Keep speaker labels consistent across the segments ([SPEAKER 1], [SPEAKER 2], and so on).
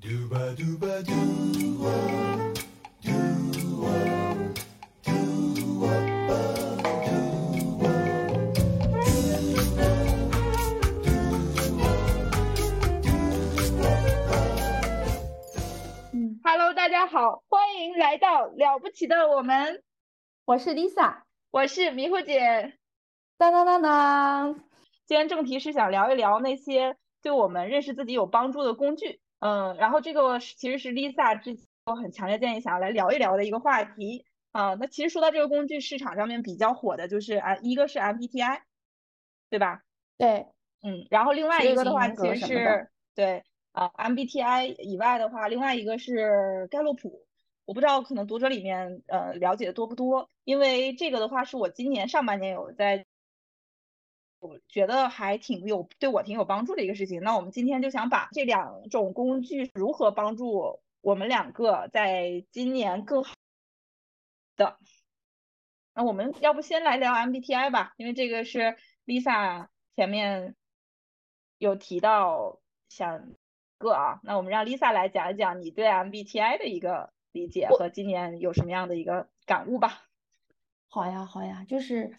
[SPEAKER 1] 嗯，Hello，大家好，欢迎来到了不起的我们。
[SPEAKER 2] 我是 Lisa，
[SPEAKER 1] 我是迷糊姐。
[SPEAKER 2] 当当当当，
[SPEAKER 1] 今天正题是想聊一聊那些对我们认识自己有帮助的工具。嗯，然后这个其实是 Lisa 之前我很强烈建议想要来聊一聊的一个话题。啊，那其实说到这个工具，市场上面比较火的就是啊，一个是 MBTI，对吧？
[SPEAKER 2] 对，
[SPEAKER 1] 嗯，然后另外一个的话其实是对啊，MBTI 以外的话，另外一个是盖洛普。我不知道可能读者里面呃了解的多不多，因为这个的话是我今年上半年有在。我觉得还挺有对我挺有帮助的一个事情。那我们今天就想把这两种工具如何帮助我们两个在今年更好的。那我们要不先来聊 MBTI 吧，因为这个是 Lisa 前面有提到想个啊。那我们让 Lisa 来讲一讲你对 MBTI 的一个理解和今年有什么样的一个感悟吧。
[SPEAKER 2] 好呀，好呀，就是。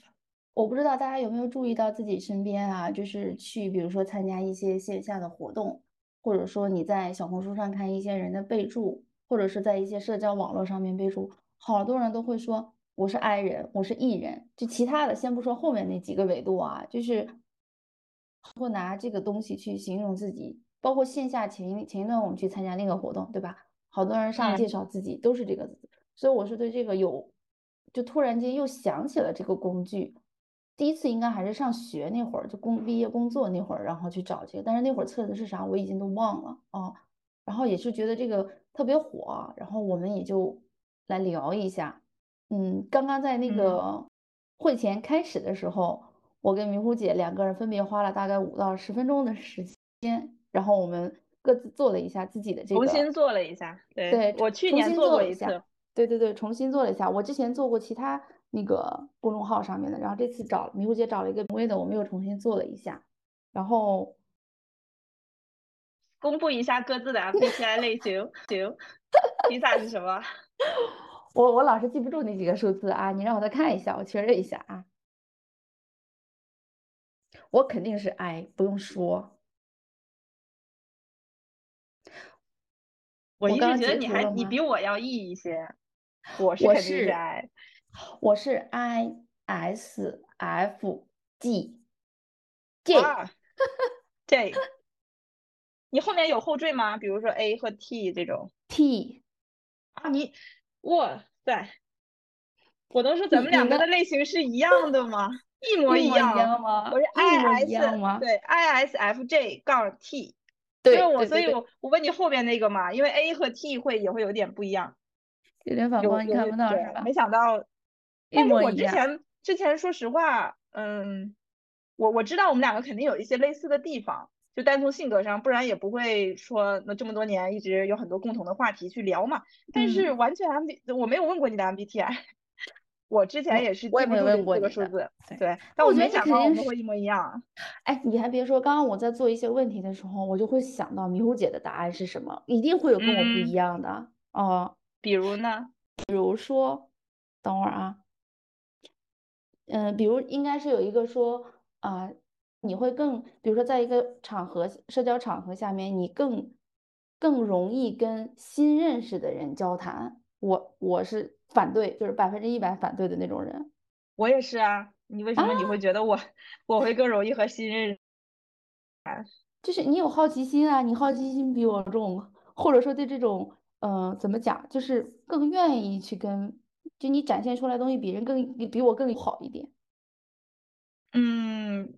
[SPEAKER 2] 我不知道大家有没有注意到自己身边啊，就是去比如说参加一些线下的活动，或者说你在小红书上看一些人的备注，或者是在一些社交网络上面备注，好多人都会说我是 I 人，我是 E 人，就其他的先不说后面那几个维度啊，就是会拿这个东西去形容自己。包括线下前一前一段我们去参加那个活动，对吧？好多人上来介绍自己都是这个字，所以我是对这个有，就突然间又想起了这个工具。第一次应该还是上学那会儿，就工毕业工作那会儿，然后去找这个，但是那会儿测的是啥，我已经都忘了啊。然后也是觉得这个特别火，然后我们也就来聊一下。嗯，刚刚在那个会前开始的时候，我跟明湖姐两个人分别花了大概五到十分钟的时间，然后我们各自做了一下自己的这个，
[SPEAKER 1] 重新做了一下。对，
[SPEAKER 2] 对
[SPEAKER 1] 我去年做
[SPEAKER 2] 过
[SPEAKER 1] 一次。
[SPEAKER 2] 对对对，重新做了一下。我之前做过其他。那个公众号上面的，然后这次找迷糊姐找了一个微的，我们又重新做了一下，然后
[SPEAKER 1] 公布一下各自的 MBTI 类型，行，Lisa 是什么？
[SPEAKER 2] 我我老是记不住那几个数字啊，你让我再看一下，我确认一下啊。我肯定是 I，不用说。
[SPEAKER 1] 我
[SPEAKER 2] 一直
[SPEAKER 1] 觉得你还你比我要 E 一些，
[SPEAKER 2] 我
[SPEAKER 1] 是肯定是 I。
[SPEAKER 2] 我是 I S F G
[SPEAKER 1] J J，你后面有后缀吗？比如说 A 和 T 这种
[SPEAKER 2] T
[SPEAKER 1] 啊，你哇塞，我都说咱们两个的类型是一样的吗？
[SPEAKER 2] 一
[SPEAKER 1] 模
[SPEAKER 2] 一
[SPEAKER 1] 样
[SPEAKER 2] 吗？
[SPEAKER 1] 我是 I
[SPEAKER 2] S
[SPEAKER 1] 对 I S F J 杠
[SPEAKER 2] T，
[SPEAKER 1] 对，我所以我我问你后边那个嘛，因为 A 和 T 会也会有点不一样，
[SPEAKER 2] 有点反光，你看不到是吧？
[SPEAKER 1] 没想到。但是我之前之前说实话，嗯，我我知道我们两个肯定有一些类似的地方，就单从性格上，不然也不会说那这么多年一直有很多共同的话题去聊嘛。但是完全 M B 我没有问过你的 M B T I，我之前也是
[SPEAKER 2] 我也没问过
[SPEAKER 1] 这个数字，对，但我
[SPEAKER 2] 没
[SPEAKER 1] 想到我们会一模一样。
[SPEAKER 2] 哎，你还别说，刚刚我在做一些问题的时候，我就会想到迷糊姐的答案是什么，一定会有跟我不一样的哦。
[SPEAKER 1] 比如呢？
[SPEAKER 2] 比如说，等会儿啊。嗯，比如应该是有一个说啊，你会更，比如说在一个场合、社交场合下面，你更更容易跟新认识的人交谈。我我是反对，就是百分之一百反对的那种人。
[SPEAKER 1] 我也是啊，你为什么你会觉得我 我会更容易和新认识？
[SPEAKER 2] 就是你有好奇心啊，你好奇心比我重，或者说对这种，嗯，怎么讲，就是更愿意去跟。就你展现出来东西比人更比比我更好一点，
[SPEAKER 1] 嗯，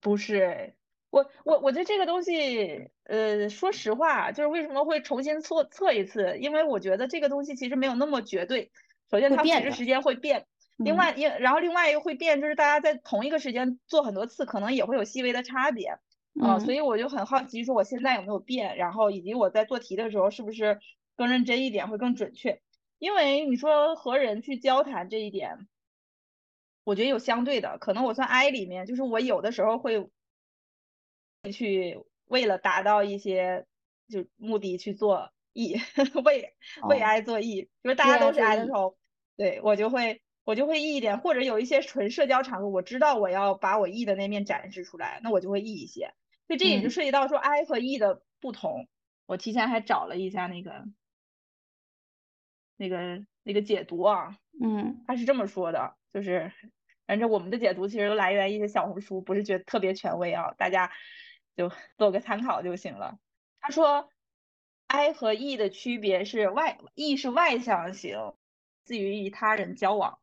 [SPEAKER 1] 不是，我我我觉得这个东西，呃，说实话，就是为什么会重新测测一次？因为我觉得这个东西其实没有那么绝对。首先，它其实时间会变，另外一然后另外一个会变，就是大家在同一个时间做很多次，可能也会有细微的差别啊。所以我就很好奇，说我现在有没有变，然后以及我在做题的时候是不是更认真一点，会更准确。因为你说和人去交谈这一点，我觉得有相对的，可能我算 I 里面，就是我有的时候会去为了达到一些就目的去做 E，为为 I 做 E，就是大家都是 I 的时候，对我就会我就会 E 一点，或者有一些纯社交场合，我知道我要把我 E 的那面展示出来，那我就会 E 一些。所以这也就涉及到说 I 和 E 的不同。我提前还找了一下那个那个那个解读啊，
[SPEAKER 2] 嗯，
[SPEAKER 1] 他是这么说的，就是反正我们的解读其实都来源一些小红书，不是觉得特别权威啊，大家就做个参考就行了。他说 I 和 E 的区别是外 E 是外向型，自于与他人交往，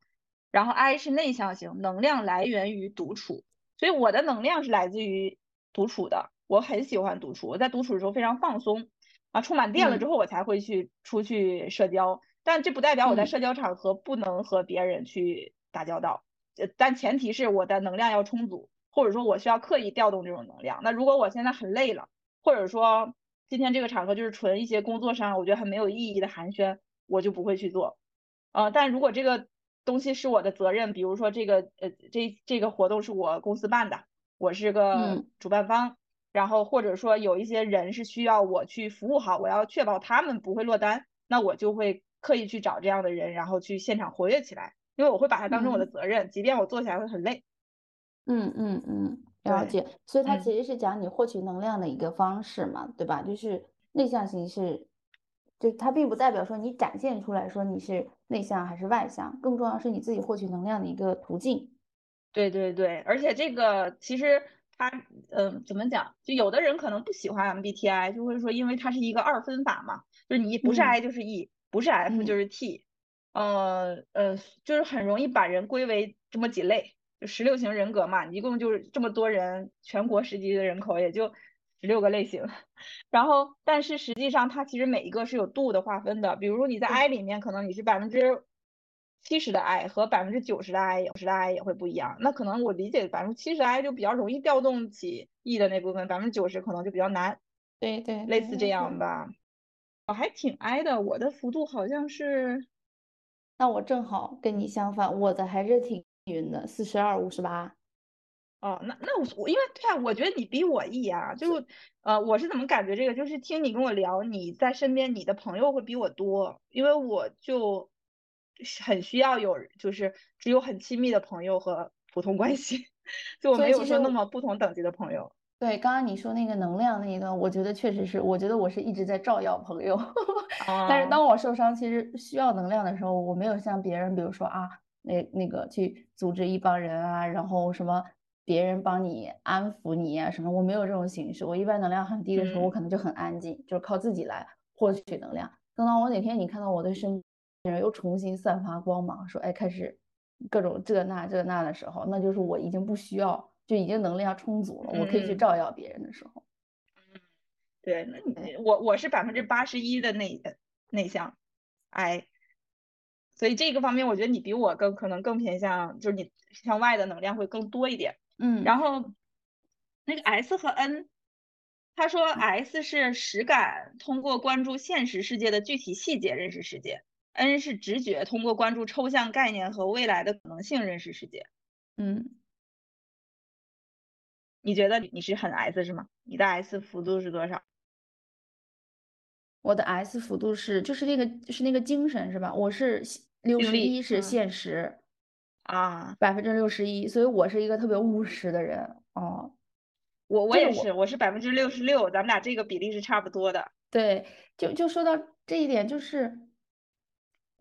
[SPEAKER 1] 然后 I 是内向型，能量来源于独处，所以我的能量是来自于独处的，我很喜欢独处，我在独处的时候非常放松。啊，充满电了之后，我才会去出去社交，但这不代表我在社交场合不能和别人去打交道，呃，但前提是我的能量要充足，或者说我需要刻意调动这种能量。那如果我现在很累了，或者说今天这个场合就是纯一些工作上我觉得很没有意义的寒暄，我就不会去做。呃，但如果这个东西是我的责任，比如说这个呃这这个活动是我公司办的，我是个主办方。然后或者说有一些人是需要我去服务好，我要确保他们不会落单，那我就会刻意去找这样的人，然后去现场活跃起来，因为我会把它当成我的责任，即便我做起来会很累。
[SPEAKER 2] 嗯嗯嗯，了解。所以它其实是讲你获取能量的一个方式嘛，对吧？就是内向型是，就它并不代表说你展现出来说你是内向还是外向，更重要是你自己获取能量的一个途径。
[SPEAKER 1] 对对对，而且这个其实。他嗯，怎么讲？就有的人可能不喜欢 MBTI，就会说，因为它是一个二分法嘛，就是你不是 I 就是 E，不是 F 就是 T，呃呃，就是很容易把人归为这么几类，就十六型人格嘛，一共就是这么多人，全国十几亿的人口也就十六个类型。然后，但是实际上它其实每一个是有度的划分的，比如说你在 I 里面，可能你是百分之。七十的 I 和百分之九十的 I，九十的 I 也会不一样。那可能我理解百分之七十 I 就比较容易调动起 E 的那部分，百分之九十可能就比较难。
[SPEAKER 2] 对对，
[SPEAKER 1] 类似这样吧。我还挺挨的，我的幅度好像是，
[SPEAKER 2] 那我正好跟你相反，我的还是挺匀的，四十二五十八。
[SPEAKER 1] 哦，那那我我因为对啊，我觉得你比我 E 啊，就呃，我是怎么感觉这个？就是听你跟我聊，你在身边，你的朋友会比我多，因为我就。很需要有，就是只有很亲密的朋友和普通关系，就我没有说那么不同等级的朋友。
[SPEAKER 2] 对，刚刚你说那个能量那一段，我觉得确实是，我觉得我是一直在照耀朋友。但是当我受伤，其实需要能量的时候，我没有像别人，比如说啊，那那个去组织一帮人啊，然后什么别人帮你安抚你啊什么，我没有这种形式。我一般能量很低的时候，我可能就很安静，就是靠自己来获取能量。等到我哪天你看到我的身边人。又重新散发光芒，说哎，开始各种这那这那的时候，那就是我已经不需要，就已经能量充足了，我可以去照耀别人的时候。
[SPEAKER 1] 嗯，对，那你我我是百分之八十一的内内向，I，所以这个方面我觉得你比我更可能更偏向，就是你向外的能量会更多一点。
[SPEAKER 2] 嗯，
[SPEAKER 1] 然后那个 S 和 N，他说 S 是实感，通过关注现实世界的具体细节认识世界。N 是直觉，通过关注抽象概念和未来的可能性认识世界。
[SPEAKER 2] 嗯，
[SPEAKER 1] 你觉得你是很 S 是吗？你的 S 幅度是多少？
[SPEAKER 2] 我的 S 幅度是就是那个是那个精神是吧？我是六十一是现实
[SPEAKER 1] 啊，
[SPEAKER 2] 百分之六十一，所以我是一个特别务实的人哦。
[SPEAKER 1] 我我也是，我是百分之六十六，咱们俩这个比例是差不多的。
[SPEAKER 2] 对，就就说到这一点，就是。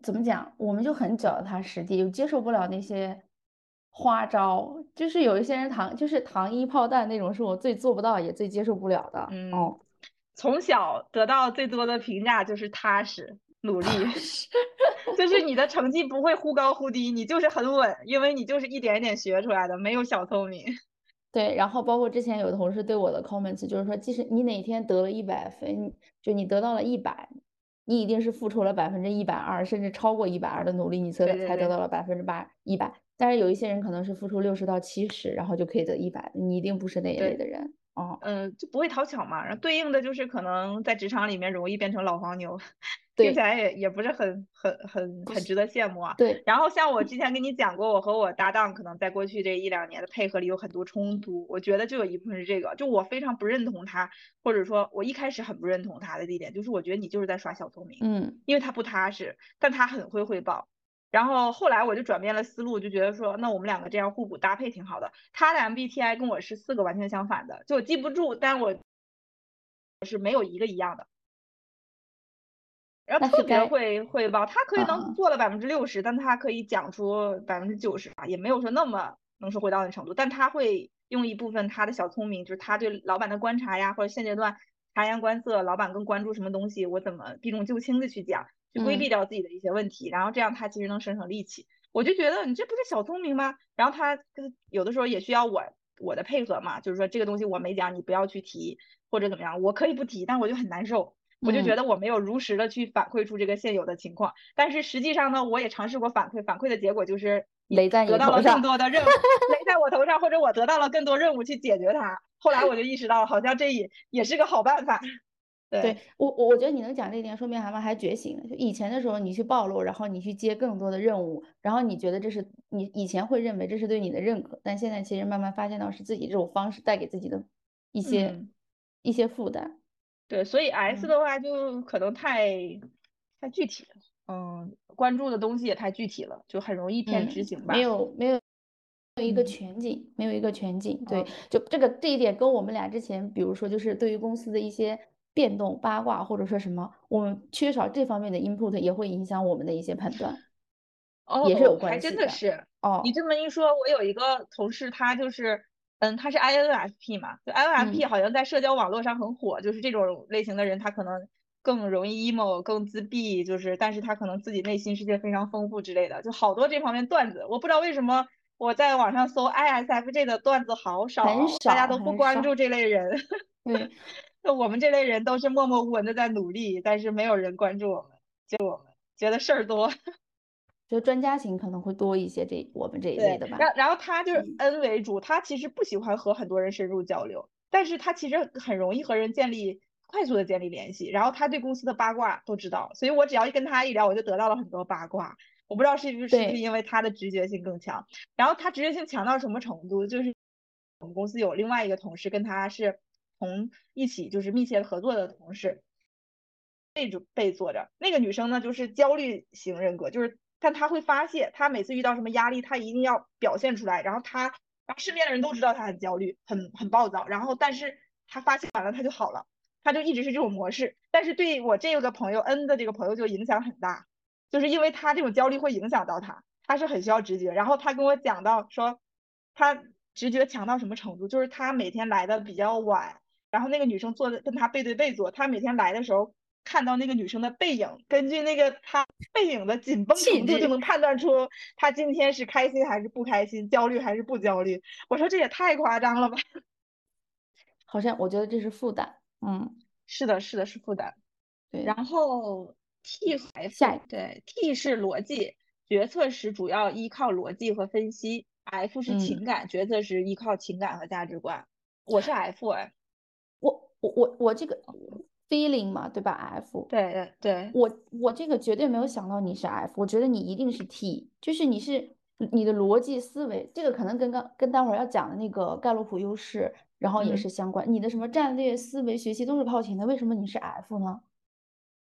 [SPEAKER 2] 怎么讲？我们就很脚踏实地，接受不了那些花招。就是有一些人糖，就是糖衣炮弹那种，是我最做不到也最接受不了的。
[SPEAKER 1] 嗯，
[SPEAKER 2] 哦，
[SPEAKER 1] 从小得到最多的评价就是踏实努力，就是你的成绩不会忽高忽低，你就是很稳，因为你就是一点一点学出来的，没有小聪明。
[SPEAKER 2] 对，然后包括之前有同事对我的 comments，就是说，即使你哪天得了一百分，就你得到了一百。你一定是付出了百分之一百二，甚至超过一百二的努力，你才才得到了百分之八一百。但是有一些人可能是付出六十到七十，然后就可以得一百。你一定不是那一类的人。哦，
[SPEAKER 1] 嗯，就不会讨巧嘛。然后对应的就是可能在职场里面容易变成老黄牛，
[SPEAKER 2] 对
[SPEAKER 1] 听起来也也不是很很很很值得羡慕啊。
[SPEAKER 2] 对，
[SPEAKER 1] 然后像我之前跟你讲过，我和我搭档可能在过去这一两年的配合里有很多冲突，我觉得就有一部分是这个，就我非常不认同他，或者说我一开始很不认同他的地点，就是我觉得你就是在耍小聪明，
[SPEAKER 2] 嗯，
[SPEAKER 1] 因为他不踏实，但他很会汇报。然后后来我就转变了思路，就觉得说，那我们两个这样互补搭配挺好的。他的 MBTI 跟我是四个完全相反的，就我记不住，但我是没有一个一样的。然后特别会汇报，他可以能做了百分之六十，但他可以讲出百分之九十，也没有说那么能说会道的程度。但他会用一部分他的小聪明，就是他对老板的观察呀，或者现阶段察言观色，老板更关注什么东西，我怎么避重就轻的去讲。去规避掉自己的一些问题，然后这样他其实能省省力气。我就觉得你这不是小聪明吗？然后他有的时候也需要我我的配合嘛，就是说这个东西我没讲，你不要去提或者怎么样，我可以不提，但我就很难受，我就觉得我没有如实的去反馈出这个现有的情况。但是实际上呢，我也尝试过反馈，反馈的结果就是
[SPEAKER 2] 雷在
[SPEAKER 1] 得到了更多的任务，雷在我头上，或者我得到了更多任务去解决它。后来我就意识到，好像这也也是个好办法。
[SPEAKER 2] 对我，我我觉得你能讲这一点，说明蛤蟆还觉醒了。就以前的时候，你去暴露，然后你去接更多的任务，然后你觉得这是你以前会认为这是对你的认可，但现在其实慢慢发现到是自己这种方式带给自己的一些一些负担。
[SPEAKER 1] 对，所以 S 的话就可能太太具体了，嗯，关注的东西也太具体了，就很容易偏执行吧。
[SPEAKER 2] 没有没有没有一个全景，没有一个全景。对，就这个这一点跟我们俩之前，比如说就是对于公司的一些。变动八卦或者说什么，我们缺少这方面的 input 也会影响我们的一些判断，
[SPEAKER 1] 哦，
[SPEAKER 2] 也是有关
[SPEAKER 1] 系的。还真的是
[SPEAKER 2] 哦，
[SPEAKER 1] 你这么一说，我有一个同事，他就是，嗯，他是 INFP 嘛，就 INFP 好像在社交网络上很火，就是这种类型的人，他可能更容易 emo，更自闭，就是，但是他可能自己内心世界非常丰富之类的，就好多这方面段子。我不知道为什么我在网上搜 ISFJ 的段子好少，大家都不关注这类人。
[SPEAKER 2] 对。
[SPEAKER 1] 我们这类人都是默默无闻的在努力，但是没有人关注我们，就我们觉得事儿多，
[SPEAKER 2] 就专家型可能会多一些，这我们这一类的吧。
[SPEAKER 1] 然然后他就是 N 为主，他其实不喜欢和很多人深入交流，但是他其实很容易和人建立快速的建立联系，然后他对公司的八卦都知道，所以我只要一跟他一聊，我就得到了很多八卦。我不知道是不是是不是因为他的直觉性更强，然后他直觉性强到什么程度，就是我们公司有另外一个同事跟他是。同一起就是密切合作的同事，背着背坐着。那个女生呢，就是焦虑型人格，就是但她会发泄，她每次遇到什么压力，她一定要表现出来。然后她，然后身边的人都知道她很焦虑，很很暴躁。然后但是她发泄完了，她就好了，她就一直是这种模式。但是对我这个朋友 N 的这个朋友就影响很大，就是因为他这种焦虑会影响到他，他是很需要直觉。然后他跟我讲到说，他直觉强到什么程度，就是他每天来的比较晚。然后那个女生坐在跟他背对背坐，他每天来的时候看到那个女生的背影，根据那个他背影的紧绷程度就能判断出他今天是开心还是不开心，焦虑还是不焦虑。我说这也太夸张了吧？
[SPEAKER 2] 好像我觉得这是负担。嗯，
[SPEAKER 1] 是的，是的，是负担。
[SPEAKER 2] 对。
[SPEAKER 1] 然后 T 和 F，对 T 是逻辑，决策时主要依靠逻辑和分析；F 是情感，决策时依靠情感和价值观。我是 F 哎。
[SPEAKER 2] 我我我我这个 feeling 嘛，对吧？F
[SPEAKER 1] 对对对，
[SPEAKER 2] 我我这个绝对没有想到你是 F，我觉得你一定是 T，就是你是你的逻辑思维，这个可能跟刚跟待会儿要讲的那个盖洛普优势，然后也是相关。你的什么战略思维学习都是靠前的，为什么你是 F 呢？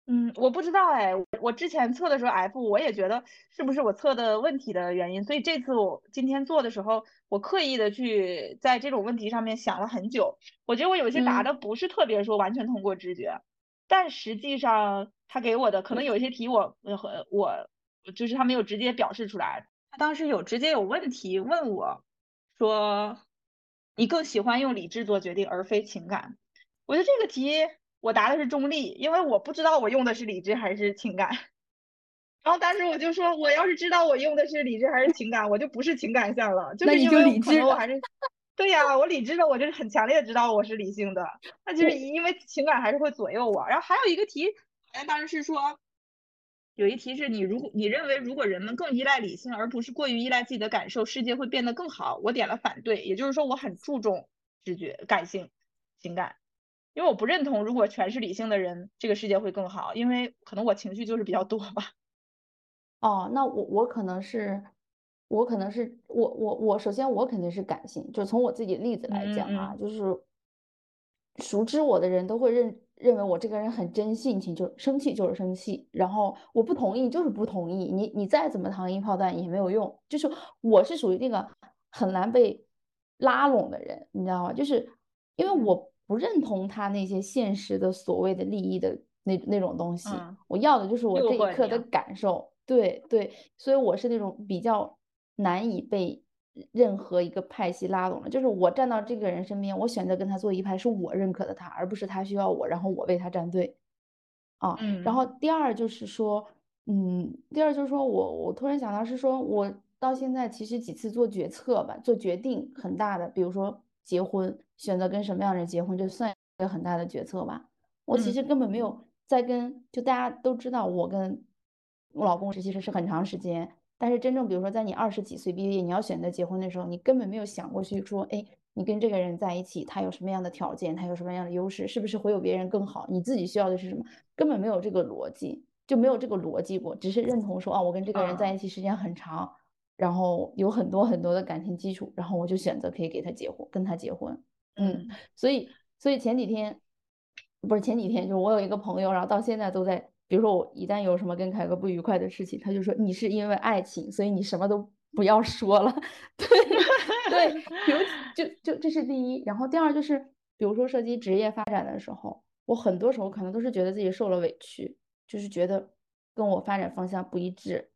[SPEAKER 1] 嗯，我不知道哎，我之前测的时候 F，我也觉得是不是我测的问题的原因，所以这次我今天做的时候，我刻意的去在这种问题上面想了很久。我觉得我有些答的不是特别说完全通过直觉，但实际上他给我的可能有一些题我和我就是他没有直接表示出来，他当时有直接有问题问我，说你更喜欢用理智做决定而非情感，我觉得这个题。我答的是中立，因为我不知道我用的是理智还是情感。然后当时我就说，我要是知道我用的是理智还是情感，我就不是情感项了。就是因为可能我还是，对呀，我理智的，我就是很强烈的知道我是理性的。那就是因为情感还是会左右我。然后还有一个题，好像当时是说，有一题是你如果你认为如果人们更依赖理性而不是过于依赖自己的感受，世界会变得更好。我点了反对，也就是说我很注重直觉感性。情感，因为我不认同如果全是理性的人，这个世界会更好，因为可能我情绪就是比较多吧。
[SPEAKER 2] 哦，那我我可能是，我可能是我我我首先我肯定是感性，就从我自己例子来讲啊，就是熟知我的人都会认认为我这个人很真性情，就生气就是生气，然后我不同意就是不同意，你你再怎么糖衣炮弹也没有用，就是我是属于那个很难被拉拢的人，你知道吗？就是因为我不认同他那些现实的所谓的利益的那那种东西，我要的就是我这一刻的感受。对对，所以我是那种比较难以被任何一个派系拉拢的，就是我站到这个人身边，我选择跟他做一派，是我认可的他，而不是他需要我，然后我为他站队啊。然后第二就是说，嗯，第二就是说我我突然想到是说，我到现在其实几次做决策吧，做决定很大的，比如说结婚，选择跟什么样的人结婚，就算一个很大的决策吧。我其实根本没有在跟，就大家都知道我跟。我老公其实是很长时间，但是真正比如说在你二十几岁毕业，你要选择结婚的时候，你根本没有想过去说，哎，你跟这个人在一起，他有什么样的条件，他有什么样的优势，是不是会有别人更好？你自己需要的是什么？根本没有这个逻辑，就没有这个逻辑过，只是认同说，啊，我跟这个人在一起时间很长，然后有很多很多的感情基础，然后我就选择可以给他结婚，跟他结婚。嗯，所以所以前几天不是前几天，就是我有一个朋友，然后到现在都在。比如说我一旦有什么跟凯哥不愉快的事情，他就说你是因为爱情，所以你什么都不要说了。对 对，比如就就这是第一，然后第二就是，比如说涉及职业发展的时候，我很多时候可能都是觉得自己受了委屈，就是觉得跟我发展方向不一致，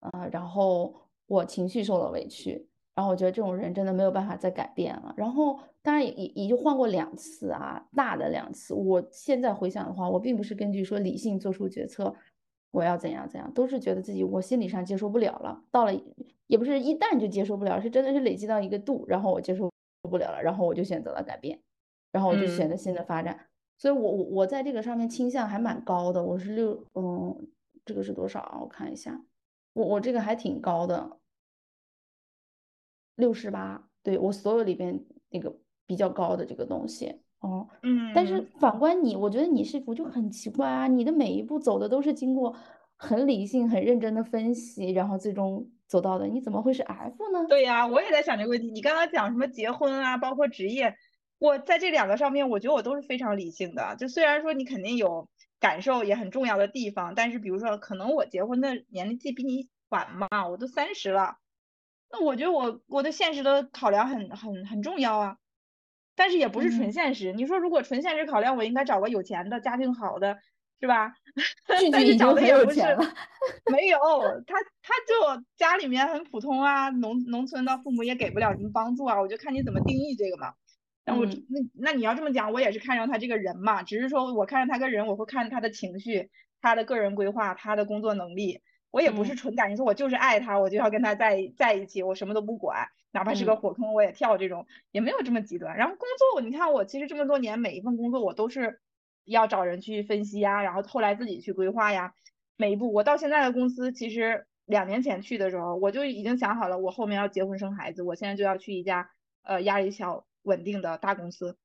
[SPEAKER 2] 啊，然后我情绪受了委屈。然后我觉得这种人真的没有办法再改变了。然后当然也也也就换过两次啊，大的两次。我现在回想的话，我并不是根据说理性做出决策，我要怎样怎样，都是觉得自己我心理上接受不了了。到了也不是一旦就接受不了，是真的是累积到一个度，然后我接受不了了，然后我就选择了改变，然后我就选择新的发展。所以我我我在这个上面倾向还蛮高的，我是六嗯，这个是多少啊？我看一下，我我这个还挺高的。六十八，对我所有里边那个比较高的这个东西哦，
[SPEAKER 1] 嗯，
[SPEAKER 2] 但是反观你，我觉得你是不就很奇怪啊？你的每一步走的都是经过很理性、很认真的分析，然后最终走到的，你怎么会是 F 呢？
[SPEAKER 1] 对呀，我也在想这个问题。你刚刚讲什么结婚啊，包括职业，我在这两个上面，我觉得我都是非常理性的。就虽然说你肯定有感受也很重要的地方，但是比如说可能我结婚的年龄比你晚嘛，我都三十了。那我觉得我我的现实的考量很很很重要啊，但是也不是纯现实。你说如果纯现实考量，我应该找个有钱的家庭好的，是吧？但是找的也不是，没有他他就家里面很普通啊，农农村的父母也给不了什么帮助啊。我就看你怎么定义这个嘛。那我那那你要这么讲，我也是看上他这个人嘛，只是说我看上他个人，我会看他的情绪、他的个人规划、他的工作能力。我也不是纯感情，说我就是爱他，我就要跟他在在一起，我什么都不管，哪怕是个火坑我也跳，这种也没有这么极端。然后工作，你看我其实这么多年每一份工作我都是要找人去分析呀，然后后来自己去规划呀，每一步。我到现在的公司，其实两年前去的时候，我就已经想好了，我后面要结婚生孩子，我现在就要去一家呃压力小、稳定的大公司，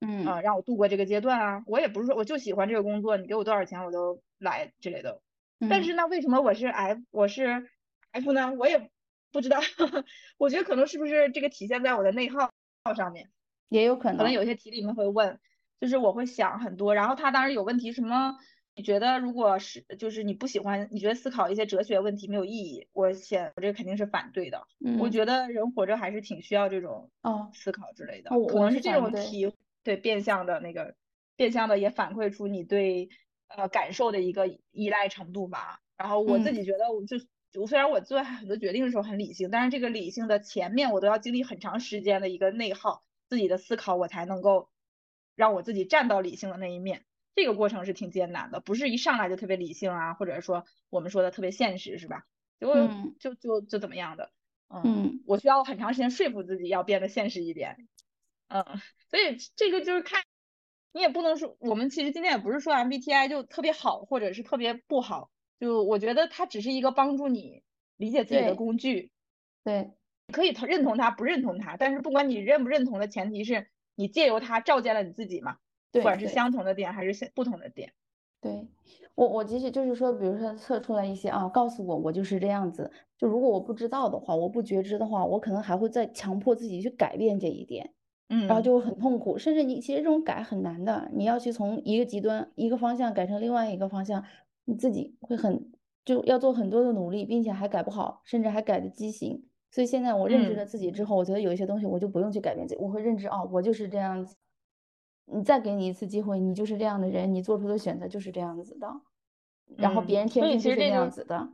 [SPEAKER 2] 嗯
[SPEAKER 1] 啊，让我度过这个阶段啊。我也不是说我就喜欢这个工作，你给我多少钱我都来之类的。但是那为什么我是 F 我是 F 呢？我也不知道，我觉得可能是不是这个体现在我的内耗上面，
[SPEAKER 2] 也有可能。
[SPEAKER 1] 可能有些题里面会问，就是我会想很多，然后他当时有问题什么？你觉得如果是就是你不喜欢，你觉得思考一些哲学问题没有意义？我写我这肯定是反对的。我觉得人活着还是挺需要这种
[SPEAKER 2] 哦
[SPEAKER 1] 思考之类的，可能
[SPEAKER 2] 是
[SPEAKER 1] 这种题对变相的那个变相的也反馈出你对。呃，感受的一个依赖程度吧。然后我自己觉得，我就我虽然我做很多决定的时候很理性，但是这个理性的前面我都要经历很长时间的一个内耗，自己的思考，我才能够让我自己站到理性的那一面。这个过程是挺艰难的，不是一上来就特别理性啊，或者说我们说的特别现实，是吧？就就就就怎么样的？嗯，我需要很长时间说服自己要变得现实一点。嗯，所以这个就是看。你也不能说，我们其实今天也不是说 MBTI 就特别好，或者是特别不好，就我觉得它只是一个帮助你理解自己的工具。
[SPEAKER 2] 对，
[SPEAKER 1] 可以认同它，不认同它，但是不管你认不认同的前提是你借由它照见了你自己嘛，
[SPEAKER 2] 不
[SPEAKER 1] 管是相同的点还是不同的点。
[SPEAKER 2] 对我，我其实就是说，比如说测出来一些啊，告诉我我就是这样子。就如果我不知道的话，我不觉知的话，我可能还会再强迫自己去改变这一点，
[SPEAKER 1] 嗯，
[SPEAKER 2] 然后就会很痛苦。甚至你其实这种改很难的，你要去从一个极端一个方向改成另外一个方向，你自己会很就要做很多的努力，并且还改不好，甚至还改的畸形。所以现在我认知了自己之后，我觉得有一些东西我就不用去改变自己，我会认知哦，我就是这样子。你再给你一次机会，你就是这样的人，你做出的选择就是这样子的。然后别人天生就是这样子的，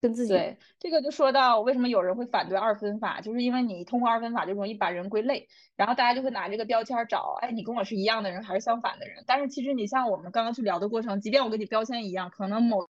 [SPEAKER 2] 跟自己
[SPEAKER 1] 对这个就说到为什么有人会反对二分法，就是因为你通过二分法就容易把人归类，然后大家就会拿这个标签找，哎，你跟我是一样的人还是相反的人？但是其实你像我们刚刚去聊的过程，即便我跟你标签一样，可能某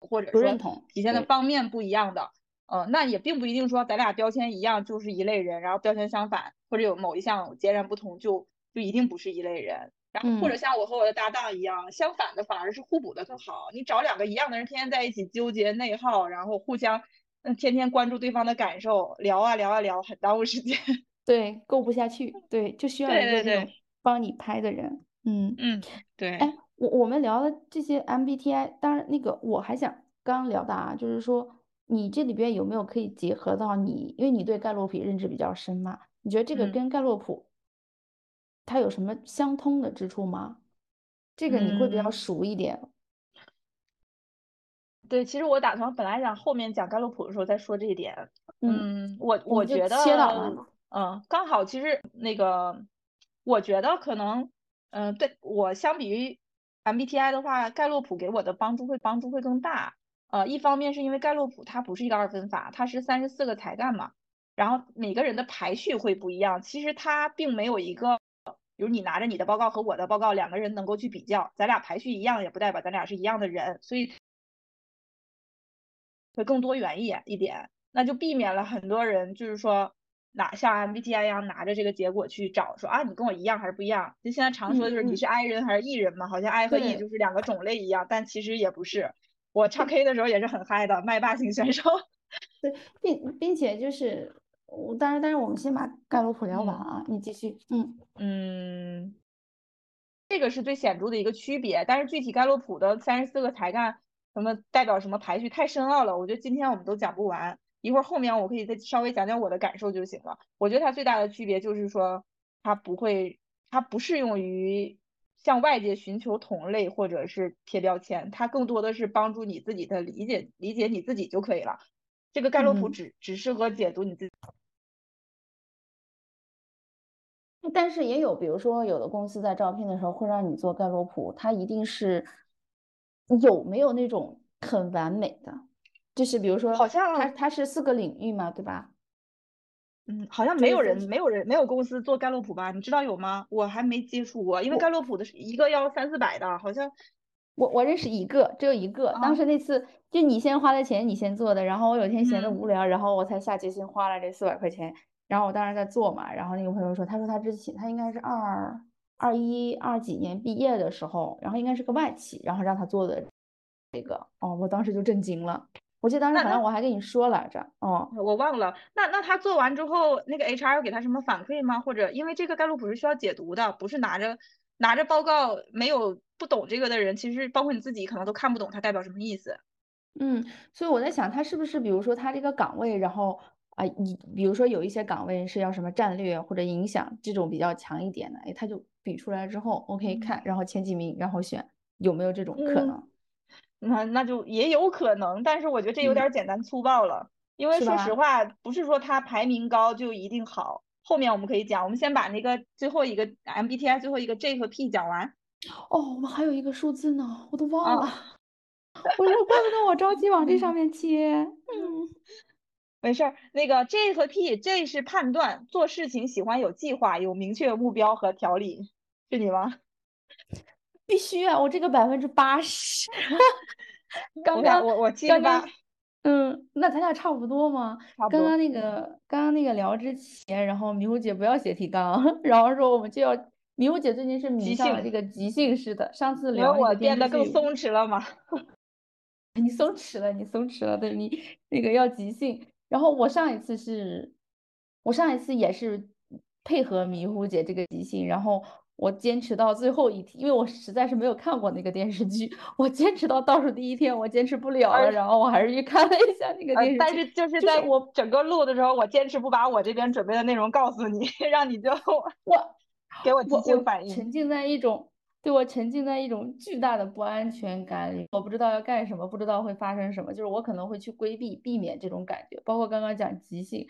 [SPEAKER 1] 或者说体现的方面不一样的。呃，那也并不一定说咱俩标签一样就是一类人，然后标签相反或者有某一项截然不同就就一定不是一类人。然后或者像我和我的搭档一样，相反的反而是互补的更好。你找两个一样的人天天在一起纠结内耗，然后互相嗯天天关注对方的感受，聊啊聊啊聊，很耽误时间。
[SPEAKER 2] 对，够不下去。对，就需要一个这种帮你拍的人。
[SPEAKER 1] 嗯嗯，对。
[SPEAKER 2] 哎，我我们聊的这些 MBTI，当然那个我还想刚刚聊的啊，就是说。你这里边有没有可以结合到你？因为你对盖洛普认知比较深嘛，你觉得这个跟盖洛普它有什么相通的之处吗？这个你会比较熟一点。
[SPEAKER 1] 对，其实我打算本来想后面讲盖洛普的时候再说这一点。嗯，我
[SPEAKER 2] 我
[SPEAKER 1] 觉得，嗯，刚好其实那个，我觉得可能，嗯，对我相比于 MBTI 的话，盖洛普给我的帮助会帮助会更大。呃，一方面是因为盖洛普它不是一个二分法，它是三十四个才干嘛，然后每个人的排序会不一样。其实它并没有一个，比如你拿着你的报告和我的报告，两个人能够去比较，咱俩排序一样，也不代表咱俩是一样的人，所以会更多元一点一点，那就避免了很多人就是说拿像 MBTI 一样拿着这个结果去找，说啊你跟我一样还是不一样？就现在常说的就是你是 I 人还是 E 人嘛，好像 I 和 E 就是两个种类一样，但其实也不是。我唱 K 的时候也是很嗨的，麦霸型选手。
[SPEAKER 2] 对，并并且就是，我当然，但是我们先把盖洛普聊完啊，你继续。
[SPEAKER 1] 嗯嗯，这个是最显著的一个区别，但是具体盖洛普的三十四个才干什么代表什么排序太深奥了，我觉得今天我们都讲不完，一会儿后面我可以再稍微讲讲我的感受就行了。我觉得它最大的区别就是说，它不会，它不适用于。向外界寻求同类或者是贴标签，它更多的是帮助你自己的理解，理解你自己就可以了。这个盖洛普只只适合解读你自己。
[SPEAKER 2] 但是也有，比如说有的公司在招聘的时候会让你做盖洛普，它一定是有没有那种很完美的，就是比如说，
[SPEAKER 1] 好像
[SPEAKER 2] 它它是四个领域嘛，对吧？
[SPEAKER 1] 嗯，好像没有人，没有人，没有公司做盖洛普吧？你知道有吗？我还没接触过，因为盖洛普的是一个要三四百的，好像
[SPEAKER 2] 我我认识一个，只有一个。当时那次就你先花的钱，你先做的，然后我有天闲的无聊，然后我才下决心花了这四百块钱，然后我当时在做嘛，然后那个朋友说，他说他之前他应该是二二一二几年毕业的时候，然后应该是个外企，然后让他做的这个，哦，我当时就震惊了。我记得当时好像我还跟你说来着，哦，
[SPEAKER 1] 我忘了。那那他做完之后，那个 HR 要给他什么反馈吗？或者因为这个盖洛普是需要解读的，不是拿着拿着报告没有不懂这个的人，其实包括你自己可能都看不懂它代表什么意思。
[SPEAKER 2] 嗯，所以我在想，他是不是比如说他这个岗位，然后啊，你比如说有一些岗位是要什么战略或者影响这种比较强一点的，哎，他就比出来之后，OK 看，然后前几名，然后选有没有这种可能。
[SPEAKER 1] 那那就也有可能，但是我觉得这有点简单粗暴了，因为说实话，不是说它排名高就一定好。后面我们可以讲，我们先把那个最后一个 MBTI 最后一个 J 和 P 讲完。
[SPEAKER 2] 哦，我们还有一个数字呢，我都忘了。我说怪不得我着急往这上面切。嗯，
[SPEAKER 1] 没事儿。那个 J 和 P，J 是判断，做事情喜欢有计划、有明确目标和条理，是你吗？
[SPEAKER 2] 必须啊！我这个百分之八十，刚刚
[SPEAKER 1] 我我刚刚，
[SPEAKER 2] 嗯，那咱俩差不多吗？
[SPEAKER 1] 差不
[SPEAKER 2] 多。刚刚那个刚刚那个聊之前，然后迷糊姐不要写提纲，然后说我们就要迷糊姐最近是迷上了这个即兴式的。上次聊
[SPEAKER 1] 我变得更松弛了吗？
[SPEAKER 2] 你松弛了，你松弛了，对你那个要即兴。然后我上一次是，我上一次也是配合迷糊姐这个即兴，然后我坚持到最后一天，因为我实在是没有看过那个电视剧，我坚持到倒数第一天，我坚持不了了，然后我还是去看了一下那个电视剧。
[SPEAKER 1] 但是就是在我整个录的时候，我坚持不把我这边准备的内容告诉你，让你就
[SPEAKER 2] 我
[SPEAKER 1] 给我即兴反应，
[SPEAKER 2] 沉浸在一种。对我沉浸在一种巨大的不安全感里，我不知道要干什么，不知道会发生什么，就是我可能会去规避、避免这种感觉。包括刚刚讲即兴，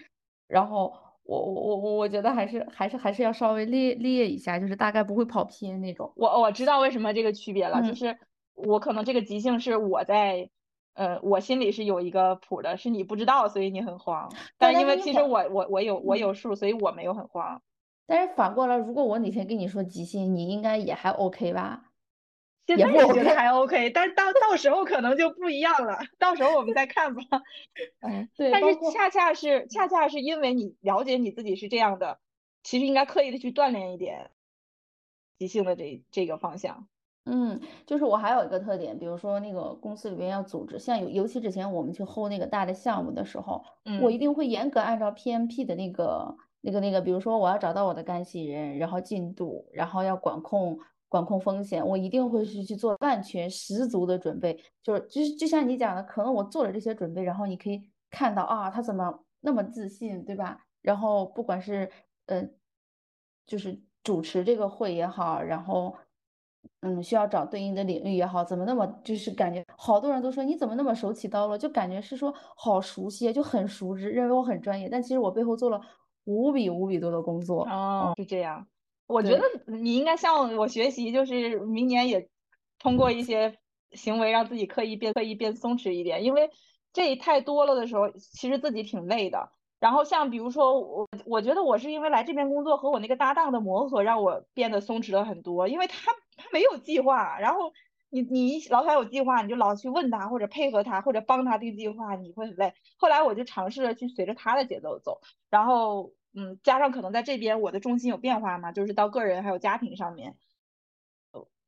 [SPEAKER 2] 然后我我我我我觉得还是还是还是要稍微列列一下，就是大概不会跑偏那种。
[SPEAKER 1] 我我知道为什么这个区别了，就是我可能这个即兴是我在，呃，我心里是有一个谱的，是你不知道，所以你很慌。但因为其实我我我有我有数，所以我没有很慌。
[SPEAKER 2] 但是反过来，如果我哪天跟你说即兴，你应该也还 OK 吧？
[SPEAKER 1] 现在我觉得还 OK，但是到到时候可能就不一样了。到时候我们再看吧。
[SPEAKER 2] 嗯，对。
[SPEAKER 1] 但是恰恰是恰恰是因为你了解你自己是这样的，其实应该刻意的去锻炼一点即兴的这这个方向。
[SPEAKER 2] 嗯，就是我还有一个特点，比如说那个公司里边要组织，像尤尤其之前我们去 hold 那个大的项目的时候，我一定会严格按照 PMP 的那个。那个那个，比如说我要找到我的干系人，然后进度，然后要管控管控风险，我一定会是去做万全十足的准备。就是就是就像你讲的，可能我做了这些准备，然后你可以看到啊，他怎么那么自信，对吧？然后不管是呃，就是主持这个会也好，然后嗯，需要找对应的领域也好，怎么那么就是感觉好多人都说你怎么那么手起刀落，就感觉是说好熟悉，就很熟知，认为我很专业，但其实我背后做了。无比无比多的工作
[SPEAKER 1] 哦，是这样。我觉得你应该向我学习，就是明年也通过一些行为让自己刻意变刻意变松弛一点，因为这太多了的时候，其实自己挺累的。然后像比如说我，我觉得我是因为来这边工作和我那个搭档的磨合，让我变得松弛了很多。因为他他没有计划，然后你你老想有计划，你就老去问他或者配合他或者帮他定计划，你会很累。后来我就尝试着去随着他的节奏走。然后，嗯，加上可能在这边我的重心有变化嘛，就是到个人还有家庭上面。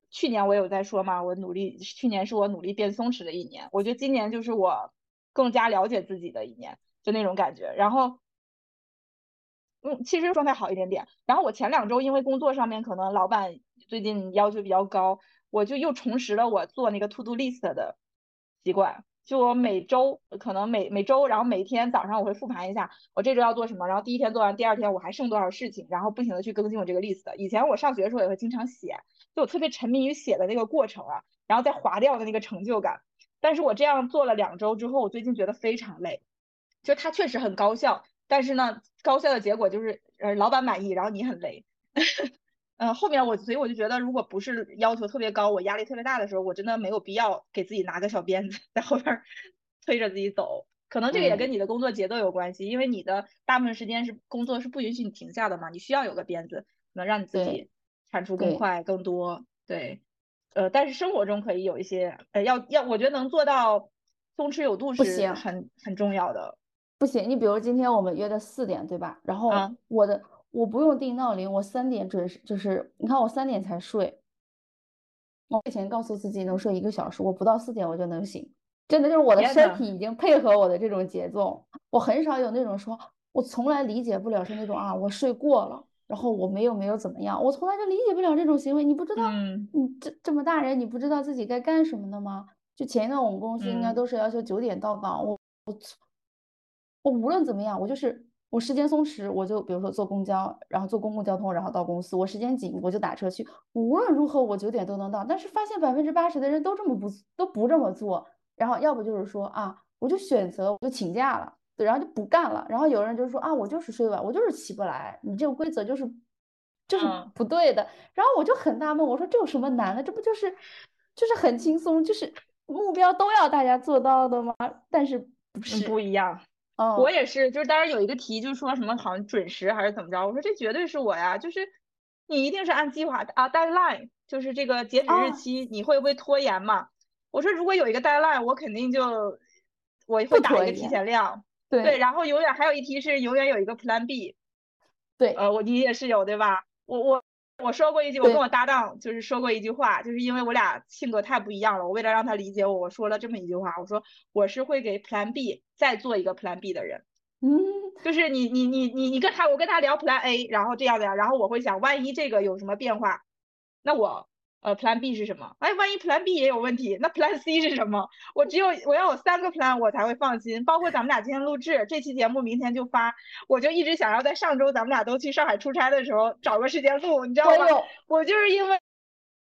[SPEAKER 1] 去年我有在说嘛，我努力，去年是我努力变松弛的一年。我觉得今年就是我更加了解自己的一年，就那种感觉。然后，嗯，其实状态好一点点。然后我前两周因为工作上面可能老板最近要求比较高，我就又重拾了我做那个 to do list 的习惯。就我每周可能每每周，然后每天早上我会复盘一下我这周要做什么，然后第一天做完，第二天我还剩多少事情，然后不停的去更新我这个 list。以前我上学的时候也会经常写，就我特别沉迷于写的那个过程啊，然后再划掉的那个成就感。但是我这样做了两周之后，我最近觉得非常累，就它确实很高效，但是呢，高效的结果就是呃老板满意，然后你很累。嗯，后面我所以我就觉得，如果不是要求特别高，我压力特别大的时候，我真的没有必要给自己拿个小鞭子在后边 推着自己走。可能这个也跟你的工作节奏有关系，因为你的大部分时间是工作是不允许你停下的嘛，你需要有个鞭子能让你自己产出更快更多。对，呃，但是生活中可以有一些，呃，要要，我觉得能做到松弛有度是很很重要的。
[SPEAKER 2] 不行，你比如今天我们约的四点，对吧？然后我的。我不用定闹铃，我三点准时，就是你看我三点才睡。我以前告诉自己能睡一个小时，我不到四点我就能醒，真的就是我的身体已经配合我的这种节奏。我很少有那种说，我从来理解不了是那种啊，我睡过了，然后我没有没有怎么样，我从来就理解不了这种行为。你不知道，你这这么大人，你不知道自己该干什么的吗？就前一段我们公司应该都是要求九点到岗，我我我无论怎么样，我就是。我时间松弛，我就比如说坐公交，然后坐公共交通，然后到公司。我时间紧，我就打车去。无论如何，我九点都能到。但是发现百分之八十的人都这么不都不这么做，然后要不就是说啊，我就选择我就请假了，对，然后就不干了。然后有人就说啊，我就是睡晚，我就是起不来。你这个规则就是就是不对的。然后我就很纳闷，我说这有什么难的？这不就是就是很轻松，就是目标都要大家做到的吗？但是不是
[SPEAKER 1] 不一样。我也是，就是当时有一个题，就是说什么好像准时还是怎么着，我说这绝对是我呀，就是你一定是按计划啊，deadline 就是这个截止日期，你会不会拖延嘛？我说如果有一个 deadline，我肯定就我会打一个提前量，对，然后永远还有一题是永远有一个 plan B，
[SPEAKER 2] 对，
[SPEAKER 1] 呃，我你也是有对吧？我我。我说过一句，我跟我搭档就是说过一句话，就是因为我俩性格太不一样了，我为了让他理解我，我说了这么一句话，我说我是会给 Plan B 再做一个 Plan B 的人，
[SPEAKER 2] 嗯，
[SPEAKER 1] 就是你你你你你跟他，我跟他聊 Plan A，然后这样的呀，然后我会想，万一这个有什么变化，那我呃 Plan B 是什么？哎，万一 Plan B 也有问题，那 Plan C 是什么？我只有我要有三个 Plan 我才会放心。包括咱们俩今天录制这期节目，明天就发，我就一直想要在上周咱们俩都去上海出差的时候找个时间录，你知道吗？我就是因为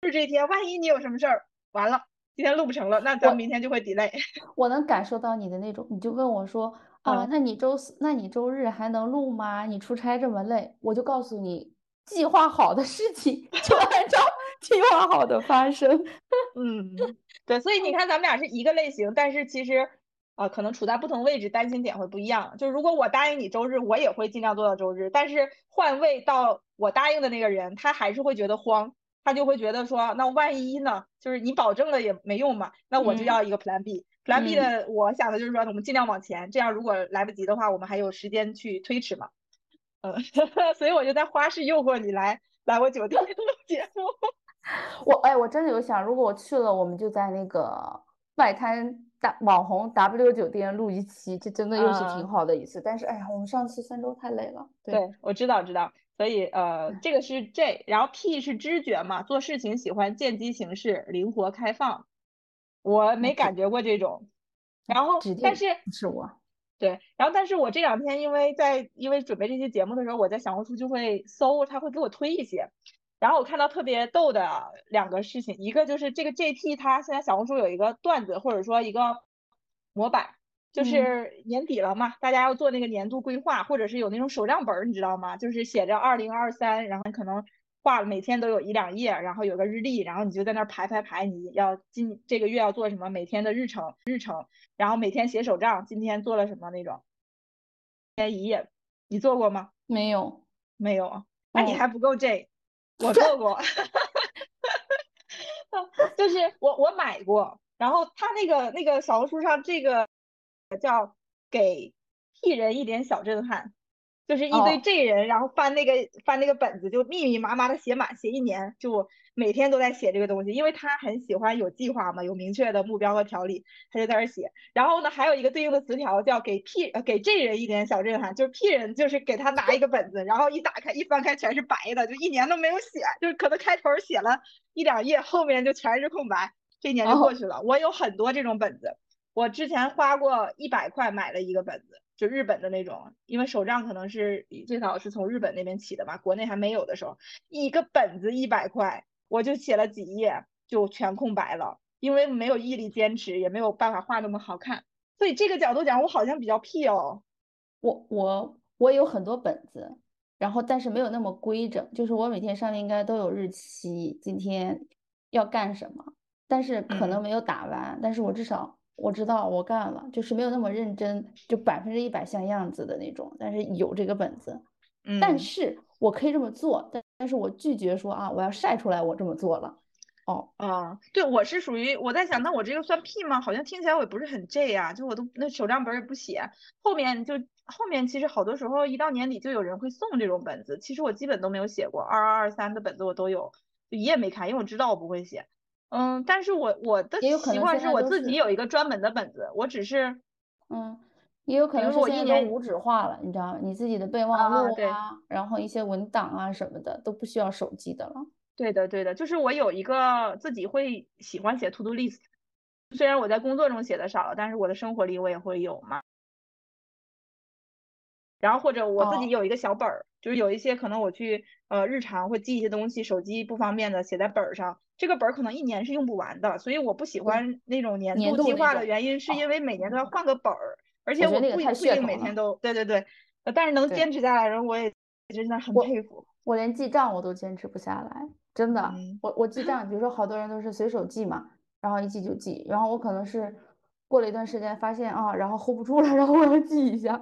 [SPEAKER 1] 是这天，万一你有什么事儿，完了今天录不成了，那咱明天就会 delay。
[SPEAKER 2] 我能感受到你的那种，你就问我说。啊，那你周四，那你周日还能录吗？你出差这么累，我就告诉你，计划好的事情就按照 计划好的发生。
[SPEAKER 1] 嗯，对，所以你看咱们俩是一个类型，但是其实啊，可能处在不同位置，担心点会不一样。就如果我答应你周日，我也会尽量做到周日，但是换位到我答应的那个人，他还是会觉得慌。他就会觉得说，那万一呢？就是你保证了也没用嘛。那我就要一个 Plan B。Plan B 的，我想的就是说，我们尽量往前，这样如果来不及的话，我们还有时间去推迟嘛。嗯，所以我就在花式诱惑你来来我酒店录节目。
[SPEAKER 2] 我哎，我真的有想，如果我去了，我们就在那个外滩大网红 W 酒店录一期，这真的又是挺好的一次。但是哎呀，我们上次三周太累了。
[SPEAKER 1] 对，我知道知道。所以呃，这个是 J，然后 P 是知觉嘛，做事情喜欢见机行事，灵活开放。我没感觉过这种，然后但是
[SPEAKER 2] 是我，
[SPEAKER 1] 对，然后但是我这两天因为在因为准备这期节目的时候，我在小红书就会搜，他会给我推一些，然后我看到特别逗的两个事情，一个就是这个 JT 他现在小红书有一个段子或者说一个模板。就是年底了嘛，大家要做那个年度规划，或者是有那种手账本儿，你知道吗？就是写着二零二三，然后可能画了每天都有一两页，然后有个日历，然后你就在那儿排排排，你要今这个月要做什么，每天的日程日程，然后每天写手账，今天做了什么那种。一天一页，你做过吗？
[SPEAKER 2] 没有，
[SPEAKER 1] 没有啊，那你还不够 J，我做过，就是我我买过，然后他那个那个小红书上这个。叫给屁人一点小震撼，就是一堆这人，然后翻那个翻那个本子，就密密麻麻的写满，写一年，就每天都在写这个东西，因为他很喜欢有计划嘛，有明确的目标和条理，他就在那写。然后呢，还有一个对应的词条叫给 P 呃给这人一点小震撼，就是 P 人就是给他拿一个本子，然后一打开一翻开全是白的，就一年都没有写，就是可能开头写了一两页，后面就全是空白，这一年就过去了。我有很多这种本子。我之前花过一百块买了一个本子，就日本的那种，因为手账可能是最早是从日本那边起的吧，国内还没有的时候，一个本子一百块，我就写了几页就全空白了，因为没有毅力坚持，也没有办法画那么好看。所以这个角度讲，我好像比较屁哦。
[SPEAKER 2] 我我我有很多本子，然后但是没有那么规整，就是我每天上面应该都有日期，今天要干什么，但是可能没有打完，但是我至少。我知道我干了，就是没有那么认真，就百分之一百像样子的那种。但是有这个本子，但是我可以这么做，但但是我拒绝说啊，我要晒出来我这么做了。哦，
[SPEAKER 1] 啊，对，我是属于我在想，那我这个算屁吗？好像听起来我也不是很 J 呀，就我都那手账本也不写，后面就后面其实好多时候一到年底就有人会送这种本子，其实我基本都没有写过，二二二三的本子我都有，就一页没看，因为我知道我不会写。嗯，但是我我的习惯是我自己有一个专门的本子，我只是，
[SPEAKER 2] 嗯，也有可能是我一年无纸化了，你知道吗？你自己的备忘录啊，然后一些文档啊什么的都不需要手机的了。
[SPEAKER 1] 对的，对的，就是我有一个自己会喜欢写 to do list，虽然我在工作中写的少了，但是我的生活里我也会有嘛。然后或者我自己有一个小本儿，就是有一些可能我去呃日常会记一些东西，手机不方便的写在本儿上。这个本儿可能一年是用不完的，所以我不喜欢那种年度计划的原因，是因为每年都要换个本儿，而且我不不一定每天都对对对，但是能坚持下来的人我也真的很佩服。
[SPEAKER 2] 我连记账我都坚持不下来，真的。我我记账，比如说好多人都是随手记嘛，然后一记就记，然后我可能是过了一段时间发现啊，然后 hold 不住了，然后我要记一下。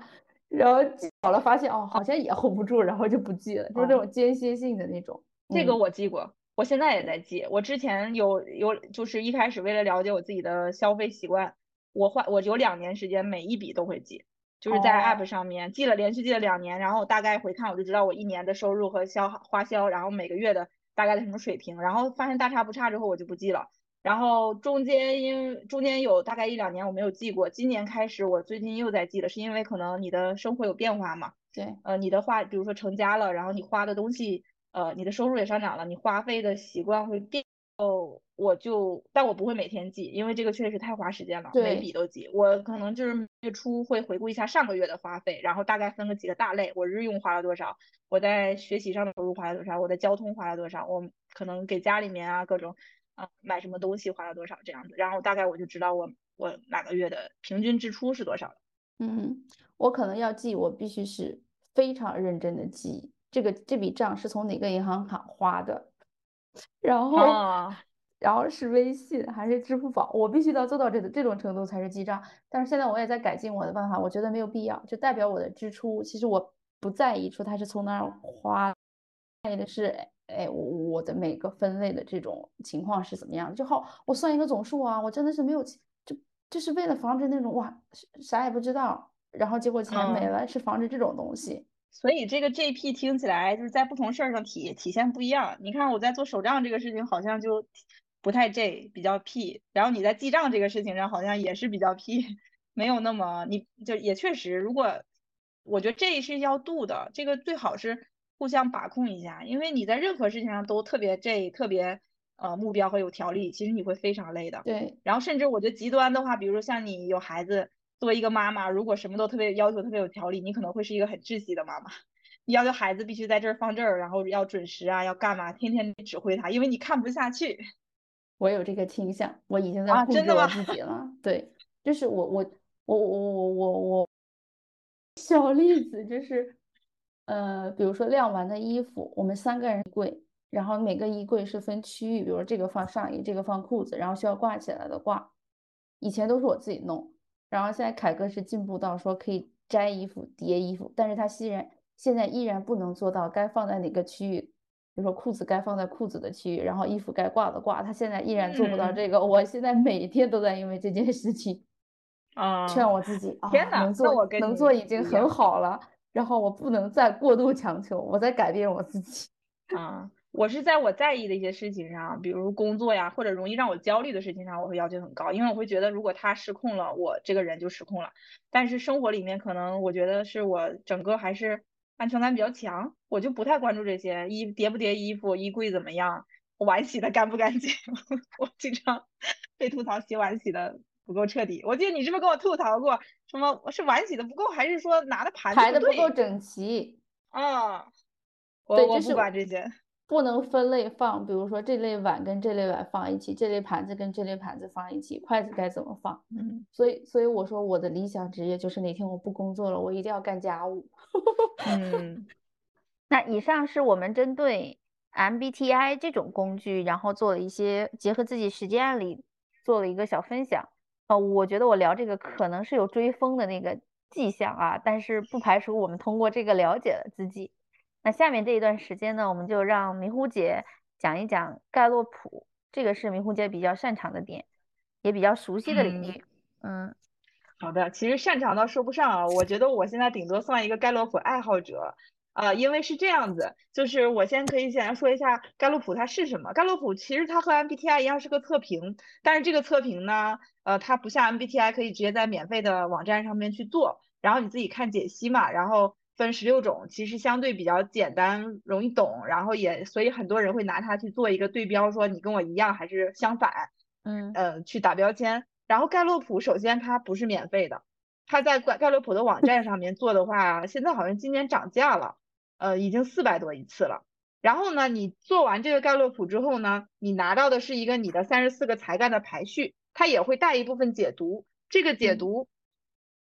[SPEAKER 2] 然后记好了，发现哦，好像也 hold 不住，然后就不记了，就是那种间歇性的那种。
[SPEAKER 1] 这个我记过，我现在也在记。我之前有有，就是一开始为了了解我自己的消费习惯，我花我有两年时间，每一笔都会记，就是在 app 上面记了，连续记了两年，然后大概回看，我就知道我一年的收入和消花销，然后每个月的大概的什么水平，然后发现大差不差之后，我就不记了。然后中间因中间有大概一两年我没有记过，今年开始我最近又在记了，是因为可能你的生活有变化嘛？
[SPEAKER 2] 对，
[SPEAKER 1] 呃，你的话，比如说成家了，然后你花的东西，呃，你的收入也上涨了，你花费的习惯会变。哦，我就，但我不会每天记，因为这个确实太花时间了，每笔都记。我可能就是月初会回顾一下上个月的花费，然后大概分个几个大类，我日用花了多少，我在学习上的投入花了多少，我的交通花了多少，我可能给家里面啊各种啊买什么东西花了多少这样子，然后大概我就知道我我哪个月的平均支出是多少了。
[SPEAKER 2] 嗯，我可能要记，我必须是非常认真的记这个这笔账是从哪个银行卡花的。然后，然后是微信还是支付宝？我必须要做到这这种程度才是记账。但是现在我也在改进我的办法，我觉得没有必要，就代表我的支出。其实我不在意说它是从哪儿花，在意的是，哎，我我的每个分类的这种情况是怎么样的就好。我算一个总数啊，我真的是没有，就就是为了防止那种哇啥也不知道，然后结果钱没了，是防止这种东西。
[SPEAKER 1] 所以这个 J P 听起来就是在不同事儿上体体现不一样。你看我在做手账这个事情好像就不太 J，比较 P。然后你在记账这个事情上好像也是比较 P，没有那么你就也确实，如果我觉得这是要度的，这个最好是互相把控一下。因为你在任何事情上都特别 J，特别呃目标和有条理，其实你会非常累的。
[SPEAKER 2] 对。
[SPEAKER 1] 然后甚至我觉得极端的话，比如说像你有孩子。作为一个妈妈，如果什么都特别要求特别有条理，你可能会是一个很窒息的妈妈。你要求孩子必须在这儿放这儿，然后要准时啊，要干嘛，天天指挥他，因为你看不下去。
[SPEAKER 2] 我有这个倾向，我已经在控制我自己了。对，就是我我我我我我我小例子就是，呃，比如说晾完的衣服，我们三个人衣柜，然后每个衣柜是分区域，比如说这个放上衣，这个放裤子，然后需要挂起来的挂。以前都是我自己弄。然后现在凯哥是进步到说可以摘衣服叠衣服，但是他依然现在依然不能做到该放在哪个区域，比如说裤子该放在裤子的区域，然后衣服该挂的挂，他现在依然做不到这个。我现在每天都在因为这件事情
[SPEAKER 1] 啊
[SPEAKER 2] 劝我自己啊，
[SPEAKER 1] 天哪，
[SPEAKER 2] 能做能做已经很好了，然后我不能再过度强求，我在改变我自己
[SPEAKER 1] 啊。我是在我在意的一些事情上，比如工作呀，或者容易让我焦虑的事情上，我会要求很高，因为我会觉得如果他失控了，我这个人就失控了。但是生活里面可能我觉得是我整个还是安全感比较强，我就不太关注这些衣叠不叠衣服，衣柜怎么样，碗洗的干不干净。我经常被吐槽洗碗洗的不够彻底。我记得你是不是跟我吐槽过，什么是碗洗的不够，还是说拿的盘
[SPEAKER 2] 排的不够整齐？
[SPEAKER 1] 啊，我我不管这些。
[SPEAKER 2] 不能分类放，比如说这类碗跟这类碗放一起，这类盘子跟这类盘子放一起，筷子该怎么放？
[SPEAKER 1] 嗯，
[SPEAKER 2] 所以所以我说我的理想职业就是哪天我不工作了，我一定要干家务。
[SPEAKER 1] 嗯，
[SPEAKER 3] 那以上是我们针对 MBTI 这种工具，然后做了一些结合自己实际案例做了一个小分享。呃，我觉得我聊这个可能是有追风的那个迹象啊，但是不排除我们通过这个了解了自己。那下面这一段时间呢，我们就让明湖姐讲一讲盖洛普，这个是明湖姐比较擅长的点，也比较熟悉的领域。嗯，
[SPEAKER 1] 好的，其实擅长倒说不上啊，我觉得我现在顶多算一个盖洛普爱好者啊，因为是这样子，就是我先可以简单说一下盖洛普它是什么。盖洛普其实它和 MBTI 一样是个测评，但是这个测评呢，呃，它不像 MBTI 可以直接在免费的网站上面去做，然后你自己看解析嘛，然后。分十六种，其实相对比较简单，容易懂，然后也所以很多人会拿它去做一个对标，说你跟我一样还是相反，
[SPEAKER 3] 嗯
[SPEAKER 1] 呃去打标签。然后盖洛普首先它不是免费的，它在盖盖洛普的网站上面做的话，现在好像今年涨价了，呃已经四百多一次了。然后呢，你做完这个盖洛普之后呢，你拿到的是一个你的三十四个才干的排序，它也会带一部分解读，这个解读。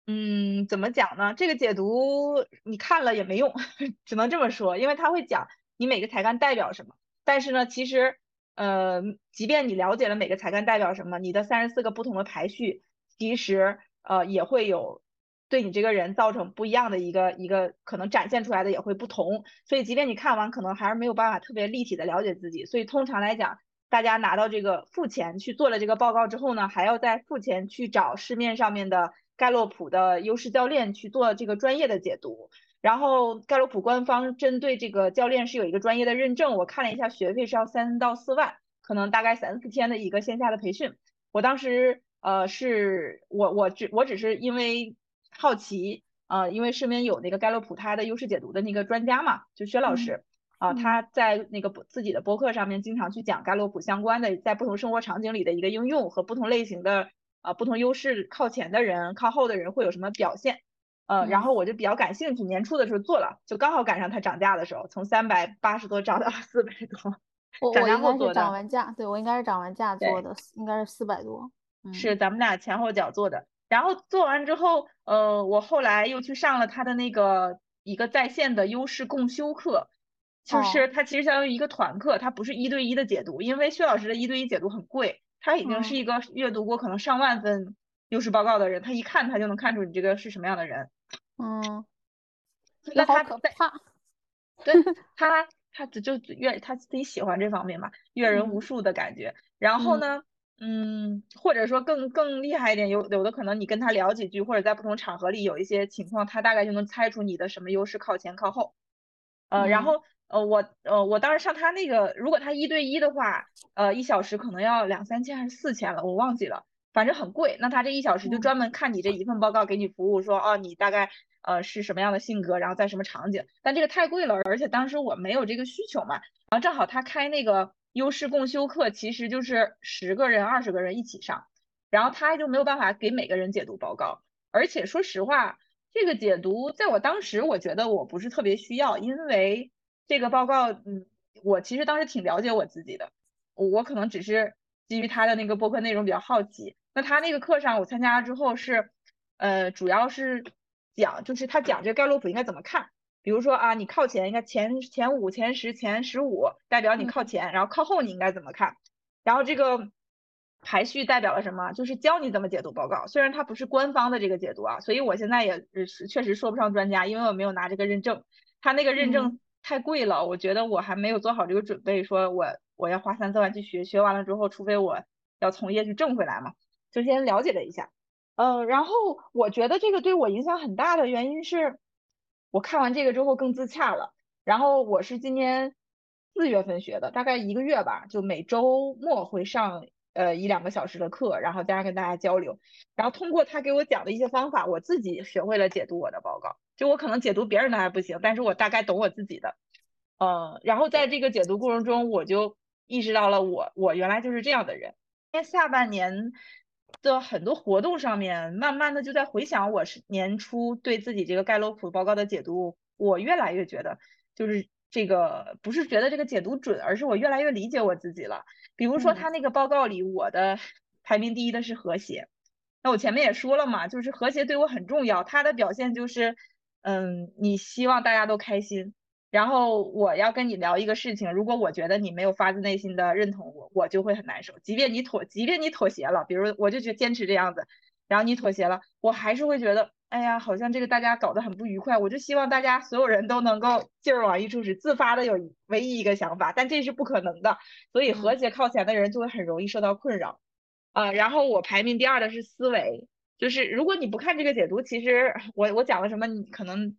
[SPEAKER 1] 嗯，怎么讲呢？这个解读你看了也没用，只能这么说，因为他会讲你每个才干代表什么。但是呢，其实，呃，即便你了解了每个才干代表什么，你的三十四个不同的排序，其实呃也会有对你这个人造成不一样的一个一个可能展现出来的也会不同。所以，即便你看完，可能还是没有办法特别立体的了解自己。所以，通常来讲，大家拿到这个付钱去做了这个报告之后呢，还要再付钱去找市面上面的。盖洛普的优势教练去做这个专业的解读，然后盖洛普官方针对这个教练是有一个专业的认证，我看了一下学费是要三到四万，可能大概三四天的一个线下的培训。我当时呃是我我只我只是因为好奇呃，因为身边有那个盖洛普他的优势解读的那个专家嘛，就薛老师啊，他在那个自己的博客上面经常去讲盖洛普相关的在不同生活场景里的一个应用和不同类型的啊不同优势靠前的人靠后的人会有什么表现。呃，然后我就比较感兴趣，年初的时候做了，就刚好赶上它涨价的时候，从三百八十多涨到了四百多。
[SPEAKER 3] 我我应该是涨完价，对我应该是涨完价做的，应该是四百多。
[SPEAKER 1] 是咱们俩前后脚做的。然后做完之后，呃，我后来又去上了他的那个一个在线的优势共修课，就是它其实相当于一个团课，它不是一对一的解读，因为薛老师的一对一解读很贵，他已经是一个阅读过可能上万份优势报告的人，他一看他就能看出你这个是什么样的人。
[SPEAKER 3] 嗯，
[SPEAKER 1] 那他
[SPEAKER 3] 可怕。
[SPEAKER 1] 对 他，他就就阅他自己喜欢这方面嘛，阅人无数的感觉。然后呢，嗯，或者说更更厉害一点，有有的可能你跟他聊几句，或者在不同场合里有一些情况，他大概就能猜出你的什么优势靠前靠后。呃，然后呃我呃我当时上他那个，如果他一对一的话，呃一小时可能要两三千还是四千了，我忘记了。反正很贵，那他这一小时就专门看你这一份报告给你服务，说哦你大概呃是什么样的性格，然后在什么场景，但这个太贵了，而且当时我没有这个需求嘛，然后正好他开那个优势共修课，其实就是十个人二十个人一起上，然后他就没有办法给每个人解读报告，而且说实话，这个解读在我当时我觉得我不是特别需要，因为这个报告嗯我其实当时挺了解我自己的，我可能只是基于他的那个播客内容比较好奇。那他那个课上我参加了之后是，呃，主要是讲，就是他讲这个盖洛普应该怎么看，比如说啊，你靠前应该前前五、前十、前十五代表你靠前，然后靠后你应该怎么看，然后这个排序代表了什么？就是教你怎么解读报告。虽然它不是官方的这个解读啊，所以我现在也是确实说不上专家，因为我没有拿这个认证，他那个认证太贵了，我觉得我还没有做好这个准备，说我我要花三四万去学，学完了之后，除非我要从业去挣回来嘛。就先了解了一下，嗯，然后我觉得这个对我影响很大的原因是，我看完这个之后更自洽了。然后我是今年四月份学的，大概一个月吧，就每周末会上呃一两个小时的课，然后加上跟大家交流，然后通过他给我讲的一些方法，我自己学会了解读我的报告。就我可能解读别人的还不行，但是我大概懂我自己的，嗯，然后在这个解读过程中，我就意识到了我我原来就是这样的人。因为下半年。的很多活动上面，慢慢的就在回想我是年初对自己这个盖洛普报告的解读，我越来越觉得就是这个不是觉得这个解读准，而是我越来越理解我自己了。比如说他那个报告里，我的排名第一的是和谐，那我前面也说了嘛，就是和谐对我很重要，它的表现就是，嗯，你希望大家都开心。然后我要跟你聊一个事情，如果我觉得你没有发自内心的认同我，我就会很难受。即便你妥，即便你妥协了，比如我就觉坚持这样子，然后你妥协了，我还是会觉得，哎呀，好像这个大家搞得很不愉快。我就希望大家所有人都能够劲儿往一处使，自发的有唯一一个想法，但这是不可能的。所以和谐靠前的人就会很容易受到困扰啊。然后我排名第二的是思维，就是如果你不看这个解读，其实我我讲了什么，你可能。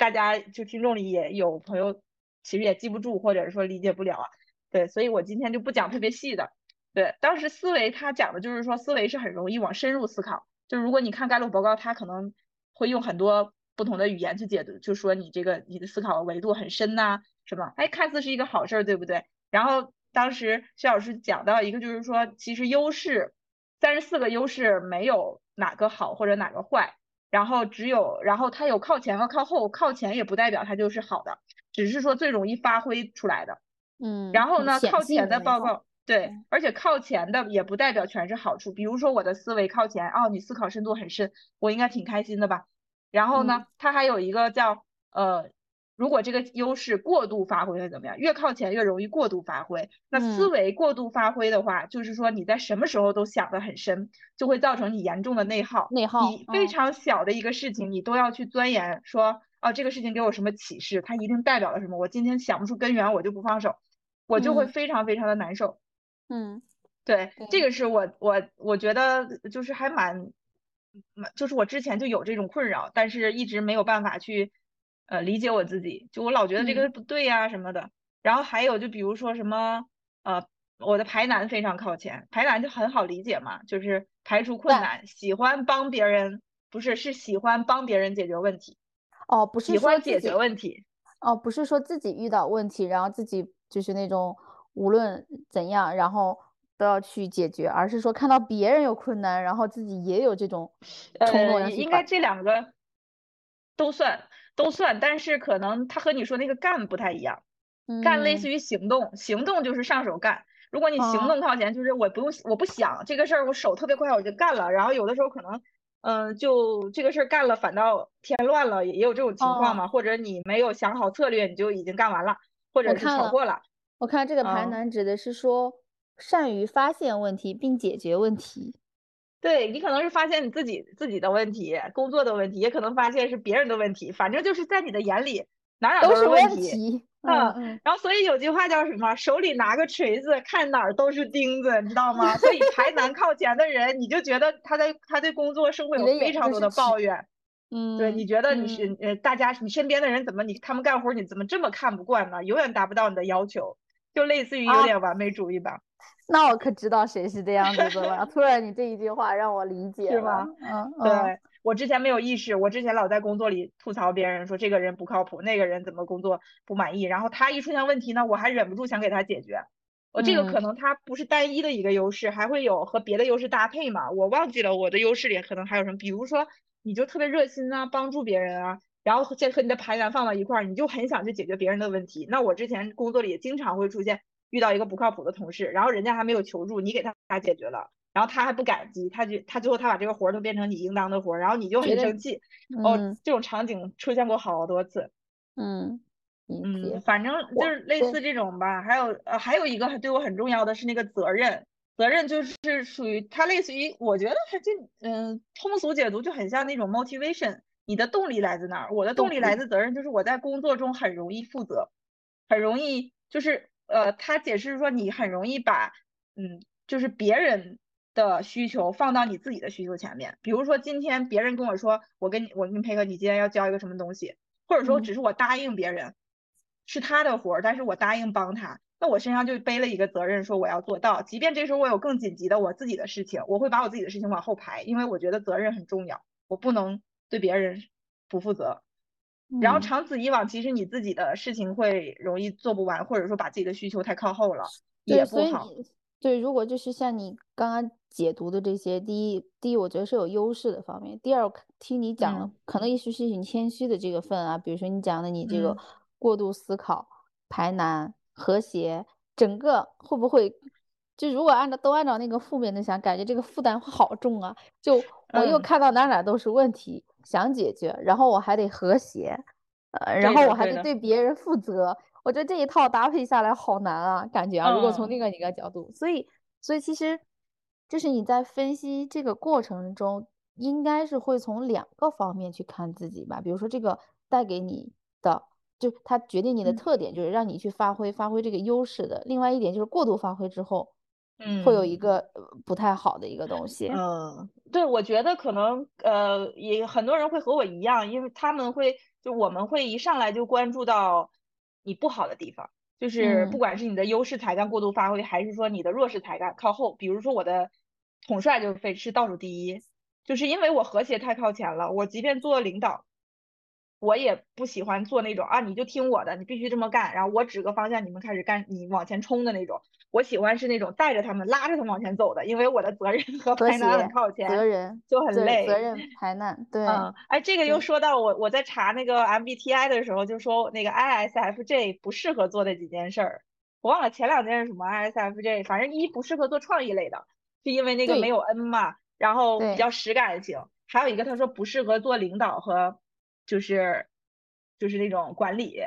[SPEAKER 1] 大家就听众里也有朋友，其实也记不住，或者说理解不了啊。对，所以我今天就不讲特别细的。对，当时思维他讲的就是说，思维是很容易往深入思考。就如果你看盖洛报告，他可能会用很多不同的语言去解读，就说你这个你的思考维度很深呐，什么？哎，看似是一个好事儿，对不对？然后当时薛老师讲到一个，就是说其实优势三十四个优势没有哪个好或者哪个坏。然后只有，然后它有靠前和靠后，靠前也不代表它就是好的，只是说最容易发挥出来的。
[SPEAKER 3] 嗯。
[SPEAKER 1] 然后呢，靠前的报告，对，而且靠前的也不代表全是好处。比如说我的思维靠前，哦，你思考深度很深，我应该挺开心的吧？然后呢，它还有一个叫呃。如果这个优势过度发挥会怎么样？越靠前越容易过度发挥。那思维过度发挥的话，就是说你在什么时候都想得很深，就会造成你严重的内耗。
[SPEAKER 3] 内耗。
[SPEAKER 1] 你非常小的一个事情，你都要去钻研，说哦，这个事情给我什么启示？它一定代表了什么？我今天想不出根源，我就不放手，我就会非常非常的难受。
[SPEAKER 3] 嗯，
[SPEAKER 1] 对，这个是我我我觉得就是还蛮蛮，就是我之前就有这种困扰，但是一直没有办法去。呃，理解我自己，就我老觉得这个不对呀什么的。然后还有就比如说什么，呃我的排难非常靠前，排难就很好理解嘛，就是排除困难，喜欢帮别人，不是是喜欢帮别人解决问题。
[SPEAKER 2] 哦，不是
[SPEAKER 1] 喜欢解决问题。
[SPEAKER 2] 哦，不是说自己遇到问题，然后自己就是那种无论怎样，然后都要去解决，而是说看到别人有困难，然后自己也有这种冲动
[SPEAKER 1] 呃，应该这两个都算都算，但是可能他和你说那个干不太一样，干类似于行动，行动就是上手干。如果你行动靠前，就是我不用我不想这个事儿，我手特别快我就干了。然后有的时候可能，嗯，就这个事儿干了，反倒添乱了，也有这种情况嘛。或者你没有想好策略，你就已经干完了，或者是闯祸
[SPEAKER 2] 了。我看这个排难指的是说善于发现问题并解决问题。
[SPEAKER 1] 对你可能是发现你自己自己的问题、工作的问题，也可能发现是别人的问题，反正就是在你的眼里哪哪
[SPEAKER 2] 都
[SPEAKER 1] 是
[SPEAKER 2] 问题。
[SPEAKER 1] 嗯，然后所以有句话叫什么？手里拿个锤子，看哪儿都是钉子，你知道吗？所以排难靠前的人，你就觉得他在他对工作生活有非常多的抱怨。
[SPEAKER 2] 嗯，
[SPEAKER 1] 对，你觉得你是呃，大家你身边的人怎么你他们干活你怎么这么看不惯呢？永远达不到你的要求，就类似于有点完美主义吧。
[SPEAKER 2] 那我可知道谁是这样子的了。突然你这一句话让我理解
[SPEAKER 1] 是吧？
[SPEAKER 2] 嗯，
[SPEAKER 1] 对。我之前没有意识，我之前老在工作里吐槽别人，说这个人不靠谱，那个人怎么工作不满意，然后他一出现问题呢，我还忍不住想给他解决。我这个可能他不是单一的一个优势，还会有和别的优势搭配嘛？我忘记了我的优势里可能还有什么，比如说你就特别热心啊，帮助别人啊，然后再和你的排难放到一块儿，你就很想去解决别人的问题。那我之前工作里也经常会出现遇到一个不靠谱的同事，然后人家还没有求助，你给他他解决了。然后他还不感激，他就他最后他把这个活儿都变成你应当的活儿，然后你就很生气。哦，这种场景出现过好多次。
[SPEAKER 2] 嗯
[SPEAKER 1] 嗯，反正就是类似这种吧。还有呃，还有一个对我很重要的是那个责任，责任就是属于它类似于，我觉得它这嗯通俗解读就很像那种 motivation，你的动力来自哪儿？我的动力来自责任，就是我在工作中很容易负责，很容易就是呃，他解释说你很容易把嗯就是别人。的需求放到你自己的需求前面，比如说今天别人跟我说，我跟你我跟你配合，你今天要交一个什么东西，或者说只是我答应别人，是他的活儿，但是我答应帮他，那我身上就背了一个责任，说我要做到，即便这时候我有更紧急的我自己的事情，我会把我自己的事情往后排，因为我觉得责任很重要，我不能对别人不负责。然后长此以往，其实你自己的事情会容易做不完，或者说把自己的需求太靠后了，也不好。
[SPEAKER 2] 对，如果就是像你刚刚解读的这些，第一，第一，我觉得是有优势的方面；第二，听你讲了，可能也许是你谦虚的这个份啊，比如说你讲的你这个过度思考、排难、和谐，整个会不会就如果按照都按照那个负面的想，感觉这个负担会好重啊！就我又看到哪哪都是问题，想解决，然后我还得和谐，呃，然后我还得对别人负责。我觉得这一套搭配下来好难啊，感觉啊，如果从另外一个角度，所以，所以其实就是你在分析这个过程中，应该是会从两个方面去看自己吧。比如说这个带给你的，就它决定你的特点，就是让你去发挥发挥这个优势的。另外一点就是过度发挥之后，
[SPEAKER 1] 嗯，
[SPEAKER 2] 会有一个不太好的一个东西。
[SPEAKER 1] 嗯，对，我觉得可能呃，也很多人会和我一样，因为他们会就我们会一上来就关注到。你不好的地方，就是不管是你的优势才干过度发挥，还是说你的弱势才干靠后。比如说我的统帅就非是倒数第一，就是因为我和谐太靠前了。我即便做领导。我也不喜欢做那种啊，你就听我的，你必须这么干，然后我指个方向，你们开始干，你往前冲的那种。我喜欢是那种带着他们，拉着他们往前走的，因为我的责任 和排难很靠前，
[SPEAKER 2] 责任
[SPEAKER 1] 就很累。
[SPEAKER 2] 责任排难，对。
[SPEAKER 1] 嗯，哎，这个又说到我我在查那个 MBTI 的时候，就说那个 ISFJ 不适合做的几件事儿，我忘了前两件是什么 ISFJ，反正一不适合做创意类的，是因为那个没有 N 嘛，然后比较实感型。还有一个他说不适合做领导和。就是就是那种管理，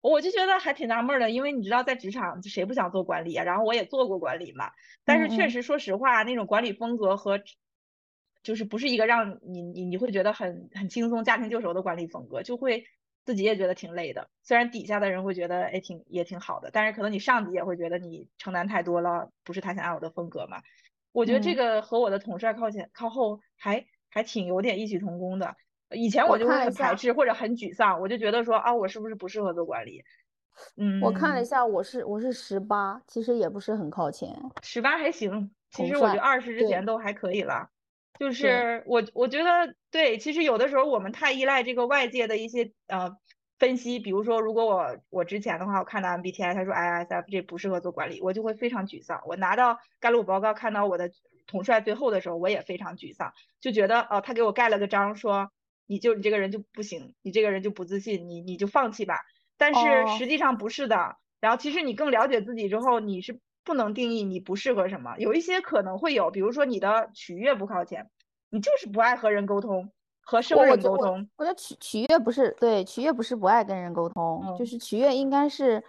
[SPEAKER 1] 我就觉得还挺纳闷的，因为你知道在职场谁不想做管理啊？然后我也做过管理嘛，但是确实说实话，那种管理风格和就是不是一个让你你你会觉得很很轻松、驾轻就熟的管理风格，就会自己也觉得挺累的。虽然底下的人会觉得哎挺也挺好的，但是可能你上级也会觉得你承担太多了，不是他想要的风格嘛。我觉得这个和我的统帅靠前靠后还还挺有点异曲同工的。以前我就会很排斥或者很沮丧，我就觉得说啊，我是不是不适合做管理？嗯，
[SPEAKER 2] 我看了一下，我是我是十八，其实也不是很靠前。
[SPEAKER 1] 十八还行，其实我觉得二十之前都还可以了。就是我我觉得对，其实有的时候我们太依赖这个外界的一些呃分析，比如说如果我我之前的话，我看到 MBTI 他说 ISFJ 不适合做管理，我就会非常沮丧。我拿到盖洛普报告看到我的统帅最后的时候，我也非常沮丧，就觉得哦，他给我盖了个章说你就你这个人就不行，你这个人就不自信，你你就放弃吧。但是
[SPEAKER 2] 哦
[SPEAKER 1] 实际上不是的。然后其实你更了解自己之后，你是不能定义你不适合什么，有一些可能会有，比如说你的取悦不靠前，你就是不爱和人沟通，和生
[SPEAKER 2] 我我觉我
[SPEAKER 1] 人沟通。
[SPEAKER 2] 我觉得取取悦不是对取悦不是不爱跟人沟通，就
[SPEAKER 1] 嗯
[SPEAKER 2] 是取悦应该是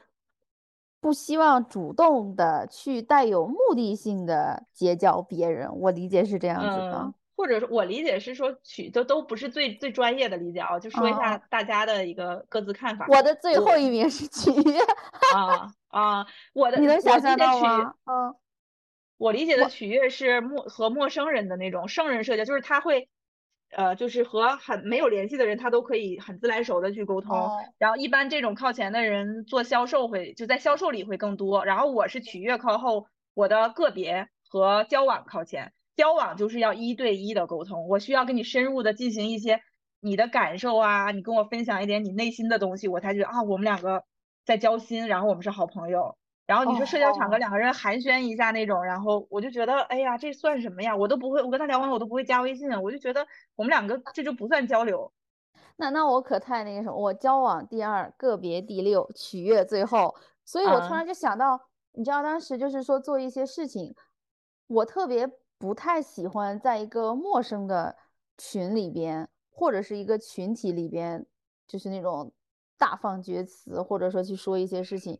[SPEAKER 2] 不希望主动的去带有目的性的结交别人，我理解是这样子的
[SPEAKER 1] 嗯。，或者说我理解是说取都都不是最最专业的理解啊，就说一下
[SPEAKER 2] 哦
[SPEAKER 1] 大家的一个各自看法。
[SPEAKER 2] 我的最后一名是取悦，
[SPEAKER 1] 啊啊，我的
[SPEAKER 2] 你能
[SPEAKER 1] 我
[SPEAKER 2] 想象到吗？嗯，
[SPEAKER 1] 我理解的
[SPEAKER 2] 我
[SPEAKER 1] 取悦是陌和陌生人的那种圣人社交，就是他会，呃，就是和很没有联系的人，他都可以很自来熟的去沟通。
[SPEAKER 2] 哦
[SPEAKER 1] 然后一般这种靠前的人做销售会就在销售里会更多。然后我是取悦靠后，我的个别和交往靠前。交往就是要一对一的沟通，我需要跟你深入的进行一些你的感受啊，你跟我分享一点你内心的东西，我才觉得啊，我们两个在交心，然后我们是好朋友。然后你说社交场合
[SPEAKER 2] 哦
[SPEAKER 1] 两个人寒暄一下那种，然后我就觉得，哎呀，这算什么呀？我都不会，我跟他聊完我都不会加微信，我就觉得我们两个这就不算交流。
[SPEAKER 2] 那那我可太那个什么，我交往第二，个别第六，取悦最后。所以我突
[SPEAKER 1] 啊
[SPEAKER 2] 然就想到，你知道当时就是说做一些事情，我特别不太喜欢在一个陌生的群里边，或者是一个群体里边，就是那种大放厥词，或者说去说一些事情。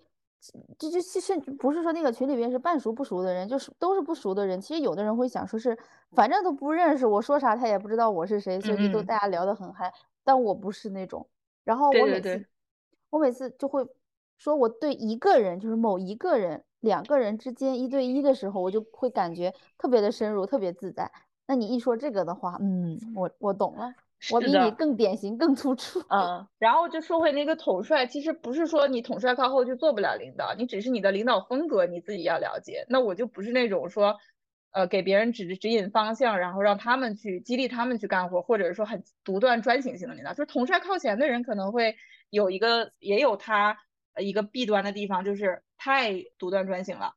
[SPEAKER 2] 这就其实不是说那个群里边是半熟不熟的人，就是都是不熟的人。其实有的人会想说是，反正都不认识，我说啥他也不知道我是谁，所以就都大家聊得很嗨。但我不是那种，然后我每次我每次就会说我对一个人，就是某一个人、两个人之间一对一的时候，我就会感觉特别的深入，特别自在。那你一说这个的话，嗯，我我懂了，我比你更典型、更突出。
[SPEAKER 1] 嗯，然后就说回那个统帅，其实不是说你统帅靠后就做不了领导，你只是你的领导风格你自己要了解。那我就不是那种说，呃，给别人指指引方向，然后让他们去激励他们去干活，或者是说很独断专行型的领导。就是统帅靠前的人可能会有一个，也有他呃一个弊端的地方，就是太独断专行了。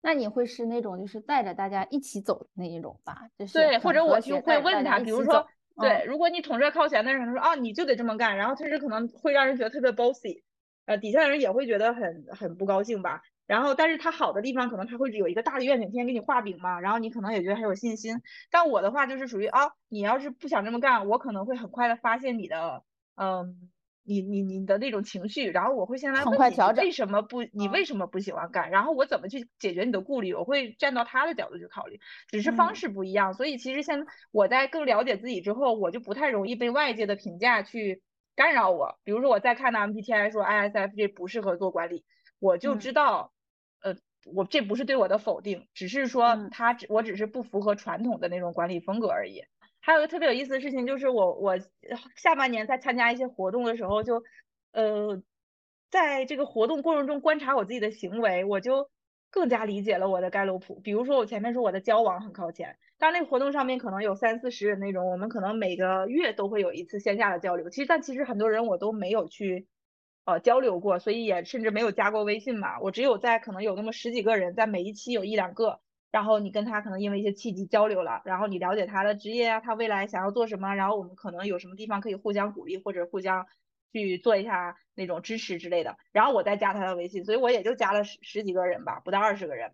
[SPEAKER 2] 那你会是那种就是带着大家一起走的那一种吧？就是
[SPEAKER 1] 对，或者我就会问他，比如说，对，
[SPEAKER 2] 嗯
[SPEAKER 1] 如果你统帅靠前的人，说啊，你就得这么干，然后其实可能会让人觉得特别 bossy，呃，底下的人也会觉得很很不高兴吧。然后，但是他好的地方，可能他会有一个大的愿景，天天给你画饼嘛，然后你可能也觉得很有信心。但我的话就是属于啊，你要是不想这么干，我可能会很快的发现你的，嗯，你你你的那种情绪，然后我会先来问你，为什么不，你
[SPEAKER 2] 嗯
[SPEAKER 1] 为什么不喜欢干？然后我怎么去解决你的顾虑？我会站到他的角度去考虑。只是方
[SPEAKER 2] 嗯
[SPEAKER 1] 式不一样，所以其实现在我在更了解自己之后，我就不太容易被外界的评价去干扰我。比如说我在看到 MBTI 说 ISFJ 不适合做管理，我就
[SPEAKER 2] 嗯
[SPEAKER 1] 知道，呃，我这不是对我的否定，只是说
[SPEAKER 2] 嗯
[SPEAKER 1] 他只我只是不符合传统的那种管理风格而已。还有一个特别有意思的事情，就是我我下半年在参加一些活动的时候就，呃，在这个活动过程中观察我自己的行为，我就更加理解了我的盖洛普。比如说我前面说我的交往很靠前，当然那个活动上面可能有三四十人那种，我们可能每个月都会有一次线下的交流。其实但其实很多人我都没有去呃交流过，所以也甚至没有加过微信嘛。我只有在可能有那么十几个人，在每一期有一两个。然后你跟他可能因为一些契机交流了，然后你了解他的职业啊，他未来想要做什么，然后我们可能有什么地方可以互相鼓励或者互相去做一下那种支持之类的，然后我再加他的微信，所以我也就加了十十几个人吧，不到二十个人。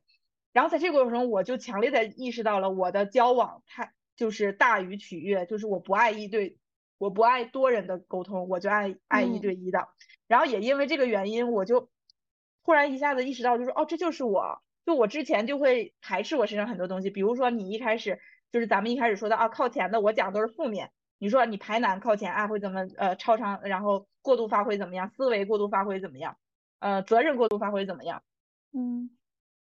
[SPEAKER 1] 然后在这个过程中，我就强烈的意识到了我的交往太就是大于取悦，就是我不爱一对，我不爱多人的沟通，我就爱爱一
[SPEAKER 2] 嗯
[SPEAKER 1] 对一的。然后也因为这个原因，我就突然一下子意识到，就是哦，这就是我。就我之前就会排斥我身上很多东西，比如说你一开始就是咱们一开始说的啊，靠前的我讲都是负面。你说你排难靠前啊会怎么呃超常，然后过度发挥怎么样？思维过度发挥怎么样？呃，责任过度发挥怎么样？
[SPEAKER 2] 嗯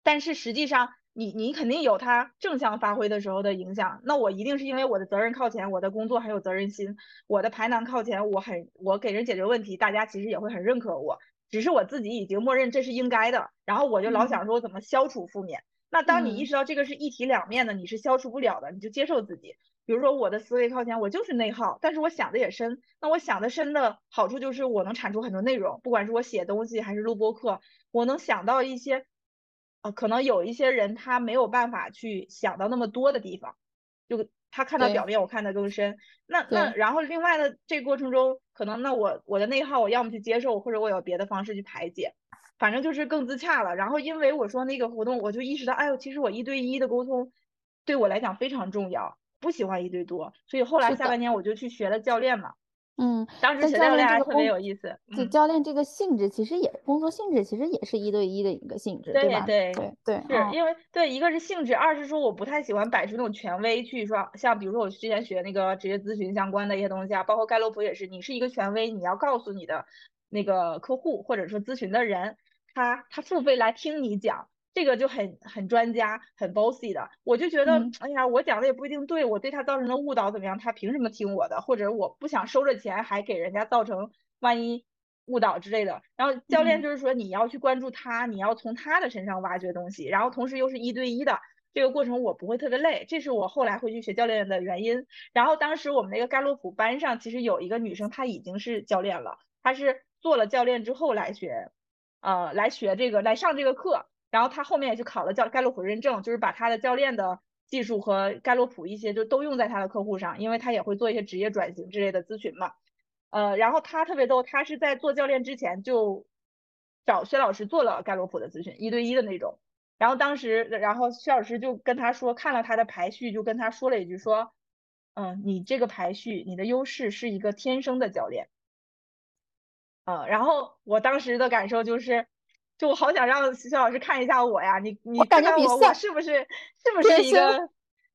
[SPEAKER 1] 但是实际上你你肯定有他正向发挥的时候的影响。那我一定是因为我的责任靠前，我的工作很有责任心，我的排难靠前，我很我给人解决问题，大家其实也会很认可我。只是我自己已经默认这是应该的，然后我就老想说我怎么消除负面。那当你意识到这个是一体两面的，你是消除不了的，你就接受自己。比如说我的思维靠前，我就是内耗，但是我想的也深。那我想的深的好处就是我能产出很多内容，不管是我写东西还是录播课，我能想到一些，呃，可能有一些人他没有办法去想到那么多的地方，就他看到表面，我看得更深。那那然后另外的这个过程中，可能那我我的内耗，我要么去接受，或者我有别的方式去排解。反正就是更自洽了，然后因为我说那个活动，我就意识到，哎呦，其实我一对一的沟通对我来讲非常重要，不喜欢一对多，所以后来下半年我就去学了教练嘛。
[SPEAKER 2] 嗯，
[SPEAKER 1] 当时学教练还特别有意思。
[SPEAKER 2] 对，教练这个性质其实也工作性质其实也是一对一的一个性质，
[SPEAKER 1] 对
[SPEAKER 2] 吧？
[SPEAKER 1] 对
[SPEAKER 2] 对对，
[SPEAKER 1] 是因为对一个是性质，二是说我不太喜欢摆出那种权威去说，像比如说我之前学那个职业咨询相关的一些东西啊，包括盖洛普也是，你是一个权威，你要告诉你的那个客户或者说咨询的人。他他付费来听你讲，这个就很很专家，很 bossy 的。我就觉得，哎呀，我讲的也不一定对，我对他造成的误导怎么样？他凭什么听我的？或者我不想收着钱，还给人家造成万一误导之类的。然后教练就是说，你要去关注他，你要从他的身上挖掘东西，然后同时又是一对一的这个过程，我不会特别累。这是我后来会去学教练的原因。然后当时我们那个盖洛普班上，其实有一个女生，她已经是教练了，她是做了教练之后来学。呃，来学这个，来上这个课，然后他后面也去考了教盖洛普认证，就是把他的教练的技术和盖洛普一些就都用在他的客户上，因为他也会做一些职业转型之类的咨询嘛。呃，然后他特别逗，他是在做教练之前就找薛老师做了盖洛普的咨询，一对一的那种。然后当时，然后薛老师就跟他说，看了他的排序，就跟他说了一句说，嗯，你这个排序，你的优势是一个天生的教练。嗯，然后我当时的感受就是，就我好想让徐老师看一下我呀，你你看看我我是不是是不是一个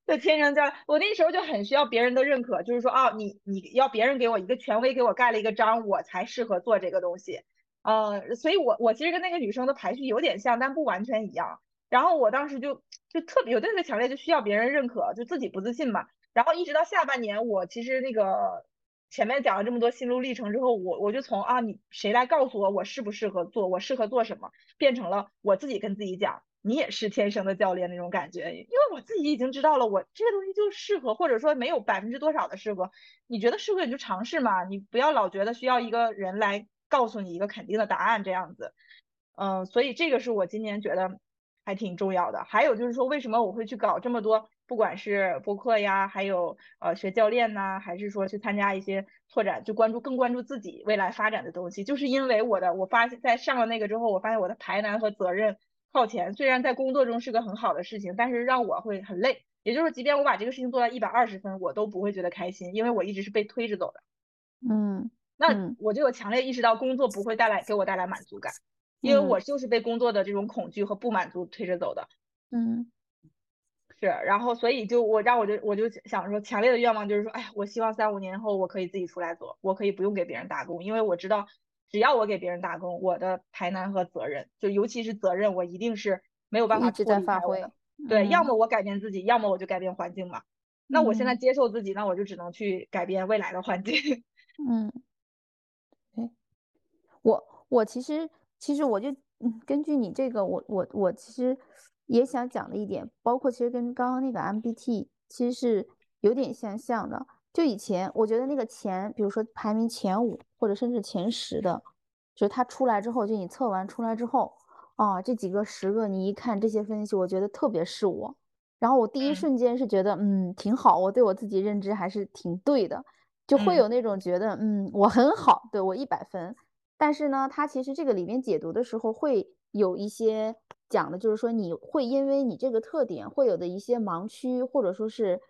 [SPEAKER 1] 对天生教？我那时候就很需要别人的认可，就是说哦，你你要别人给我一个权威，给我盖了一个章，我才适合做这个东西。呃，所以我我其实跟那个女生的排序有点像，但不完全一样。然后我当时就就特别有特别强烈，就需要别人认可，就自己不自信嘛。然后一直到下半年，我其实那个。前面讲了这么多心路历程之后，我我就从啊，你谁来告诉我我适不适合做，我适合做什么，变成了我自己跟自己讲，你也是天生的教练那种感觉，因为我自己已经知道了，我这个东西就适合，或者说没有百分之多少的适合，你觉得适合你就尝试嘛，你不要老觉得需要一个人来告诉你一个肯定的答案这样子，嗯，所以这个是我今年觉得还挺重要的。还有就是说，为什么我会去搞这么多？不管是播客呀，还有呃学教练呐，还是说去参加一些拓展，就关注更关注自己未来发展的东西，就是因为我的我发现，在上了那个之后，我发现我的排难和责任靠前，虽然在工作中是个很好的事情，但是让我会很累。也就是即便我把这个事情做到一百二十分，我都不会觉得开心，因为我一直是被推着走的。
[SPEAKER 2] 嗯，
[SPEAKER 1] 那我就有强烈意识到工作不会带来给我带来满足感，因为我就是被工作的这种恐惧和不满足推着走的。
[SPEAKER 2] 嗯。
[SPEAKER 1] 是，然后所以就我让我就我就想说，强烈的愿望就是说，哎呀，我希望三五年后我可以自己出来做，我可以不用给别人打工，因为我知道，只要我给别人打工，我的排难和责任，就尤其是责任，我一定是没有办法
[SPEAKER 2] 一在发挥。
[SPEAKER 1] 对，要么我改变自己，要么我就改变环境嘛。那我现在接受自己，那我就只能去改变未来的环境。
[SPEAKER 2] 嗯，哎，我我其实其实我就嗯，根据你这个，我我我其实。也想讲的一点，包括其实跟刚刚那个 MBT 其实是有点相像的。就以前我觉得那个前，比如说排名前五或者甚至前十的，就是他出来之后，就你测完出来之后，啊，这几个十个你一看这些分析，我觉得特别是我。然后我第一瞬间是觉得，嗯，挺好，我对我自己认知还是挺对的，就会有那种觉得，嗯，我很好，对我一百分。但是呢，他其实这个里面解读的时候会有一些。讲的就是说，你会因为你这个特点会有的一些盲区，或者说是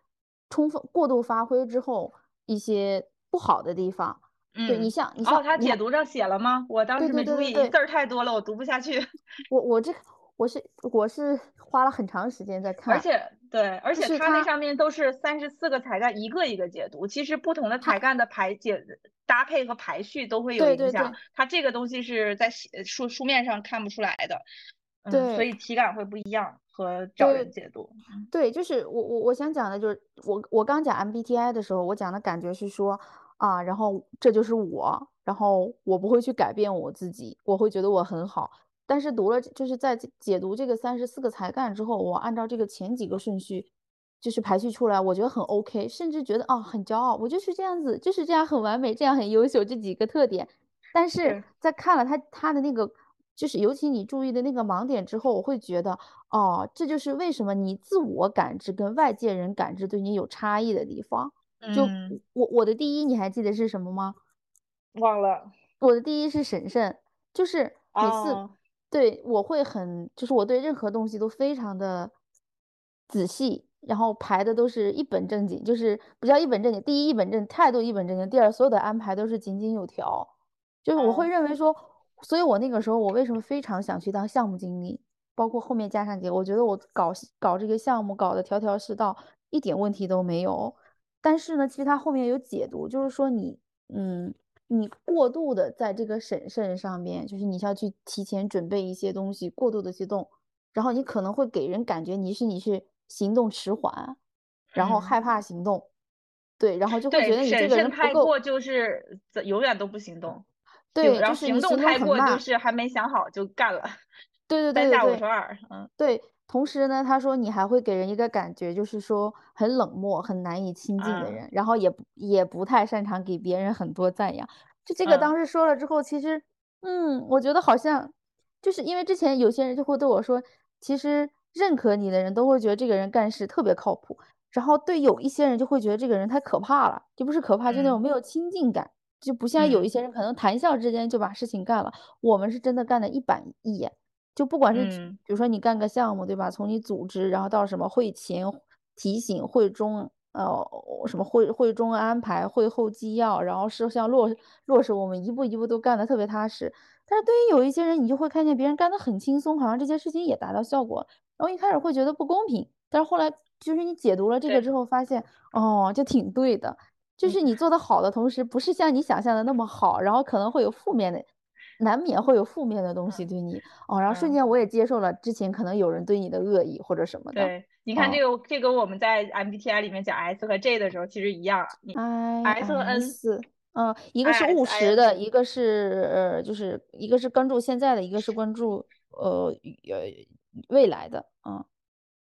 [SPEAKER 2] 充分过度发挥之后一些不好的地方。对你像你像
[SPEAKER 1] 他解读上写了吗？我当时没注意，字儿太多了，我读不下去。
[SPEAKER 2] 我我这我是我是花了很长时间在看，
[SPEAKER 1] 而且对，而且他那上面都是三十四个才干，一个一个解读。其实不同的才干的排解搭配和排序都会有影响。他这个东西是在书书面上看不出来的。
[SPEAKER 2] 对，
[SPEAKER 1] 所以体感会不一样和找人解读。
[SPEAKER 2] 对，就是我我我想讲的就是我我刚讲 MBTI 的时候，我讲的感觉是说，啊，然后这就是我，然后我不会去改变我自己，我会觉得我很好。但是读了就是在解读这个三十四个才干之后，我按照这个前几个顺序就是排序出来，我觉得很 OK，甚至觉得啊很骄傲，我就是这样子，就是这样很完美，这样很优秀这几个特点。但是在看了他他的那个，就是尤其你注意的那个盲点之后，我会觉得哦，这就是为什么你自我感知跟外界人感知对你有差异的地方。就我我的第一你还记得是什么吗？
[SPEAKER 1] 忘了。
[SPEAKER 2] 我的第一是审慎，就是每次对我会很，就是我对任何东西都非常的仔细，然后排的都是一本正经，就是不叫一本正经，第一一本正态度一本正经，第二所有的安排都是井井有条。就是我会认为说，所以我那个时候我为什么非常想去当项目经理，包括后面加上姐，我觉得我搞搞这个项目搞得条条是道，一点问题都没有。但是呢，其实它后面有解读，就是说你，嗯，你过度的在这个审慎上面，就是你需要去提前准备一些东西，过度的去动，然后你可能会给人感觉你是你是行动迟缓，然后害怕行动，对，然后就会觉得你这个人
[SPEAKER 1] 太过就是永远都不行动。
[SPEAKER 2] 对，
[SPEAKER 1] 然后
[SPEAKER 2] 行
[SPEAKER 1] 动太过就是还没想好就干了。
[SPEAKER 2] 对对 对对对。
[SPEAKER 1] 下五除二，嗯，
[SPEAKER 2] 对。同时呢，他说你还会给人一个感觉，就是说很冷漠、很难以亲近的人，然后也也不太擅长给别人很多赞扬。就这个当时说了之后，其实，嗯，我觉得好像就是因为之前有些人就会对我说，其实认可你的人都会觉得这个人干事特别靠谱，然后对有一些人就会觉得这个人太可怕了，就不是可怕，就那种没有亲近感。就不像有一些人可能谈笑之间就把事情干了，我们是真的干的一板一眼。就不管是比如说你干个项目，对吧？从你组织，然后到什么会前提醒、会中呃什么会会中安排、会后纪要，然后事项落落实，我们一步一步都干得特别踏实。但是对于有一些人，你就会看见别人干得很轻松，好像这些事情也达到效果，然后一开始会觉得不公平，但是后来就是你解读了这个之后，发现哦，这挺对的。就是你做的好的同时，不是像你想象的那么好，然后可能会有负面的，难免会有负面的东西对你哦。然后瞬间我也接受了之前可能有人对你的恶意或者什么的。
[SPEAKER 1] 对，你看这个这个我们在 MBTI 里面讲 S 和 J 的时候其实一样，S 和 N，
[SPEAKER 2] 嗯，一个是务实的，一个是呃就是一个是关注现在的，一个是关注呃呃未来的，嗯。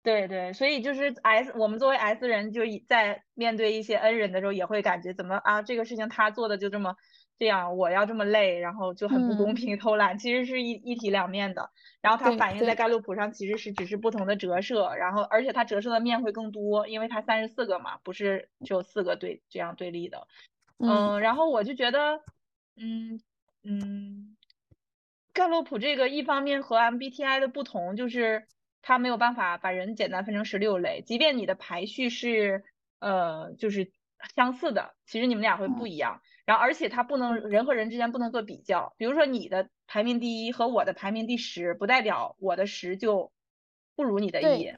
[SPEAKER 1] 对对，所以就是 S，我们作为 S 人，就在面对一些 N 人的时候，也会感觉怎么啊，这个事情他做的就这么这样，我要这么累，然后就很不公平，偷懒，其实是一一体两面的。然后它反映在盖洛普上，其实是只是不同的折射，然后而且它折射的面会更多，因为它三十四个嘛，不是只有四个对这样对立的。嗯，然后我就觉得，嗯嗯，盖洛普这个一方面和 MBTI 的不同就是。它没有办法把人简单分成十六类，即便你的排序是呃就是相似的，其实你们俩会不一样。然后而且它不能人和人之间不能做比较，比如说你的排名第一和我的排名第十，不代表我的十就不如你的一。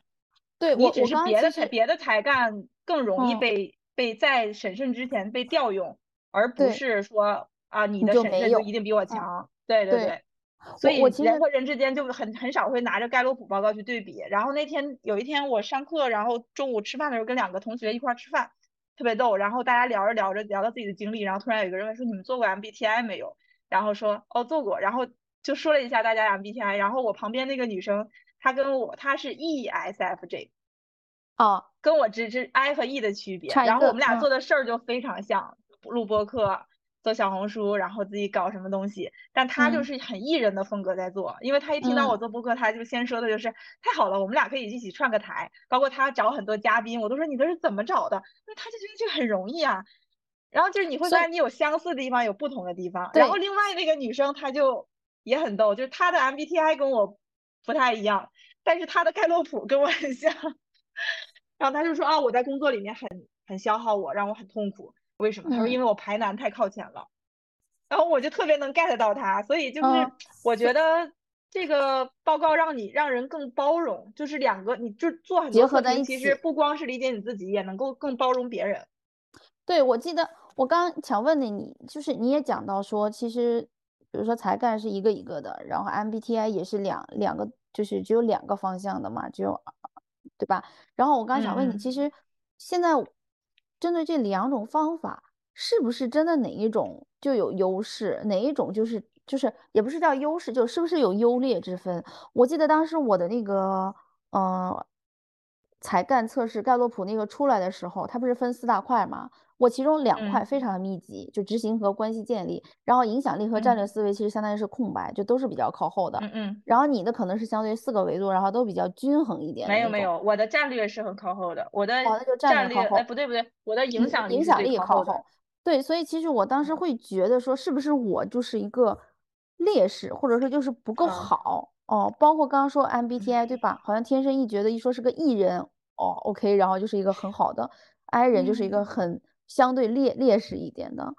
[SPEAKER 2] 对，
[SPEAKER 1] 你只是别的才别的才干更容易被被在审慎之前被调用，而不是说啊你的审慎就一定比我强。对对对。所以人和人之间就很很少会拿着盖洛普报告去对比。然后那天有一天我上课，然后中午吃饭的时候跟两个同学一块吃饭，特别逗。然后大家聊着聊着聊到自己的经历，然后突然有一个人问说：“你们做过 MBTI 没有？”然后说：“哦，做过。”然后就说了一下大家 MBTI。然后我旁边那个女生，她跟我她是 ESFJ，
[SPEAKER 2] 哦，
[SPEAKER 1] 跟我只是 I 和 E 的区别。然后我们俩做的事儿就非常像，录播课。做小红书，然后自己搞什么东西，但他就是很艺人的风格在做，因为他一听到我做播客，他就先说的就是太好了，我们俩可以一起串个台，包括他找很多嘉宾，我都说你这是怎么找的？那他就觉得这个很容易啊。然后就是你会发现你有相似的地方，有不同的地方。然后另外那个女生她就也很逗，就是她的 MBTI 跟我不太一样，但是她的盖洛普跟我很像。然后他就说啊，我在工作里面很很消耗我，让我很痛苦。为什么？他说因为我排难太靠前了，然后我就特别能 get 到他，所以就是我觉得这个报告让你让人更包容，就是两个你就做很多
[SPEAKER 2] 事情，
[SPEAKER 1] 其实不光是理解你自己，也能够更包容别人。
[SPEAKER 2] 对，我记得我刚想问的，你就是你也讲到说，其实比如说才干是一个一个的，然后 MBTI 也是两两个，就是只有两个方向的嘛，只有对吧？然后我刚想问你，其实现在。针对这两种方法，是不是真的哪一种就有优势，哪一种就是就是也不是叫优势，就是不是有优劣之分？我记得当时我的那个呃才干测试盖洛普那个出来的时候，它不是分四大块嘛？我其中两块非常的密集，就执行和关系建立，然后影响力和战略思维其实相当于是空白，就都是比较靠后的。
[SPEAKER 1] 嗯嗯。
[SPEAKER 2] 然后你的可能是相对四个维度，然后都比较均衡一点。
[SPEAKER 1] 没有没有，我的战略是很靠后的，我的
[SPEAKER 2] 哦那就
[SPEAKER 1] 战
[SPEAKER 2] 略哎
[SPEAKER 1] 不对不对，我的影响
[SPEAKER 2] 力影响力
[SPEAKER 1] 靠
[SPEAKER 2] 后。对，所以其实我当时会觉得说，是不是我就是一个劣势，或者说就是不够好哦？包括刚刚说 MBTI 对吧？好像天生一觉得一说是个 E 人哦，OK，然后就是一个很好的 I 人，就是一个很。相对劣劣势一点的，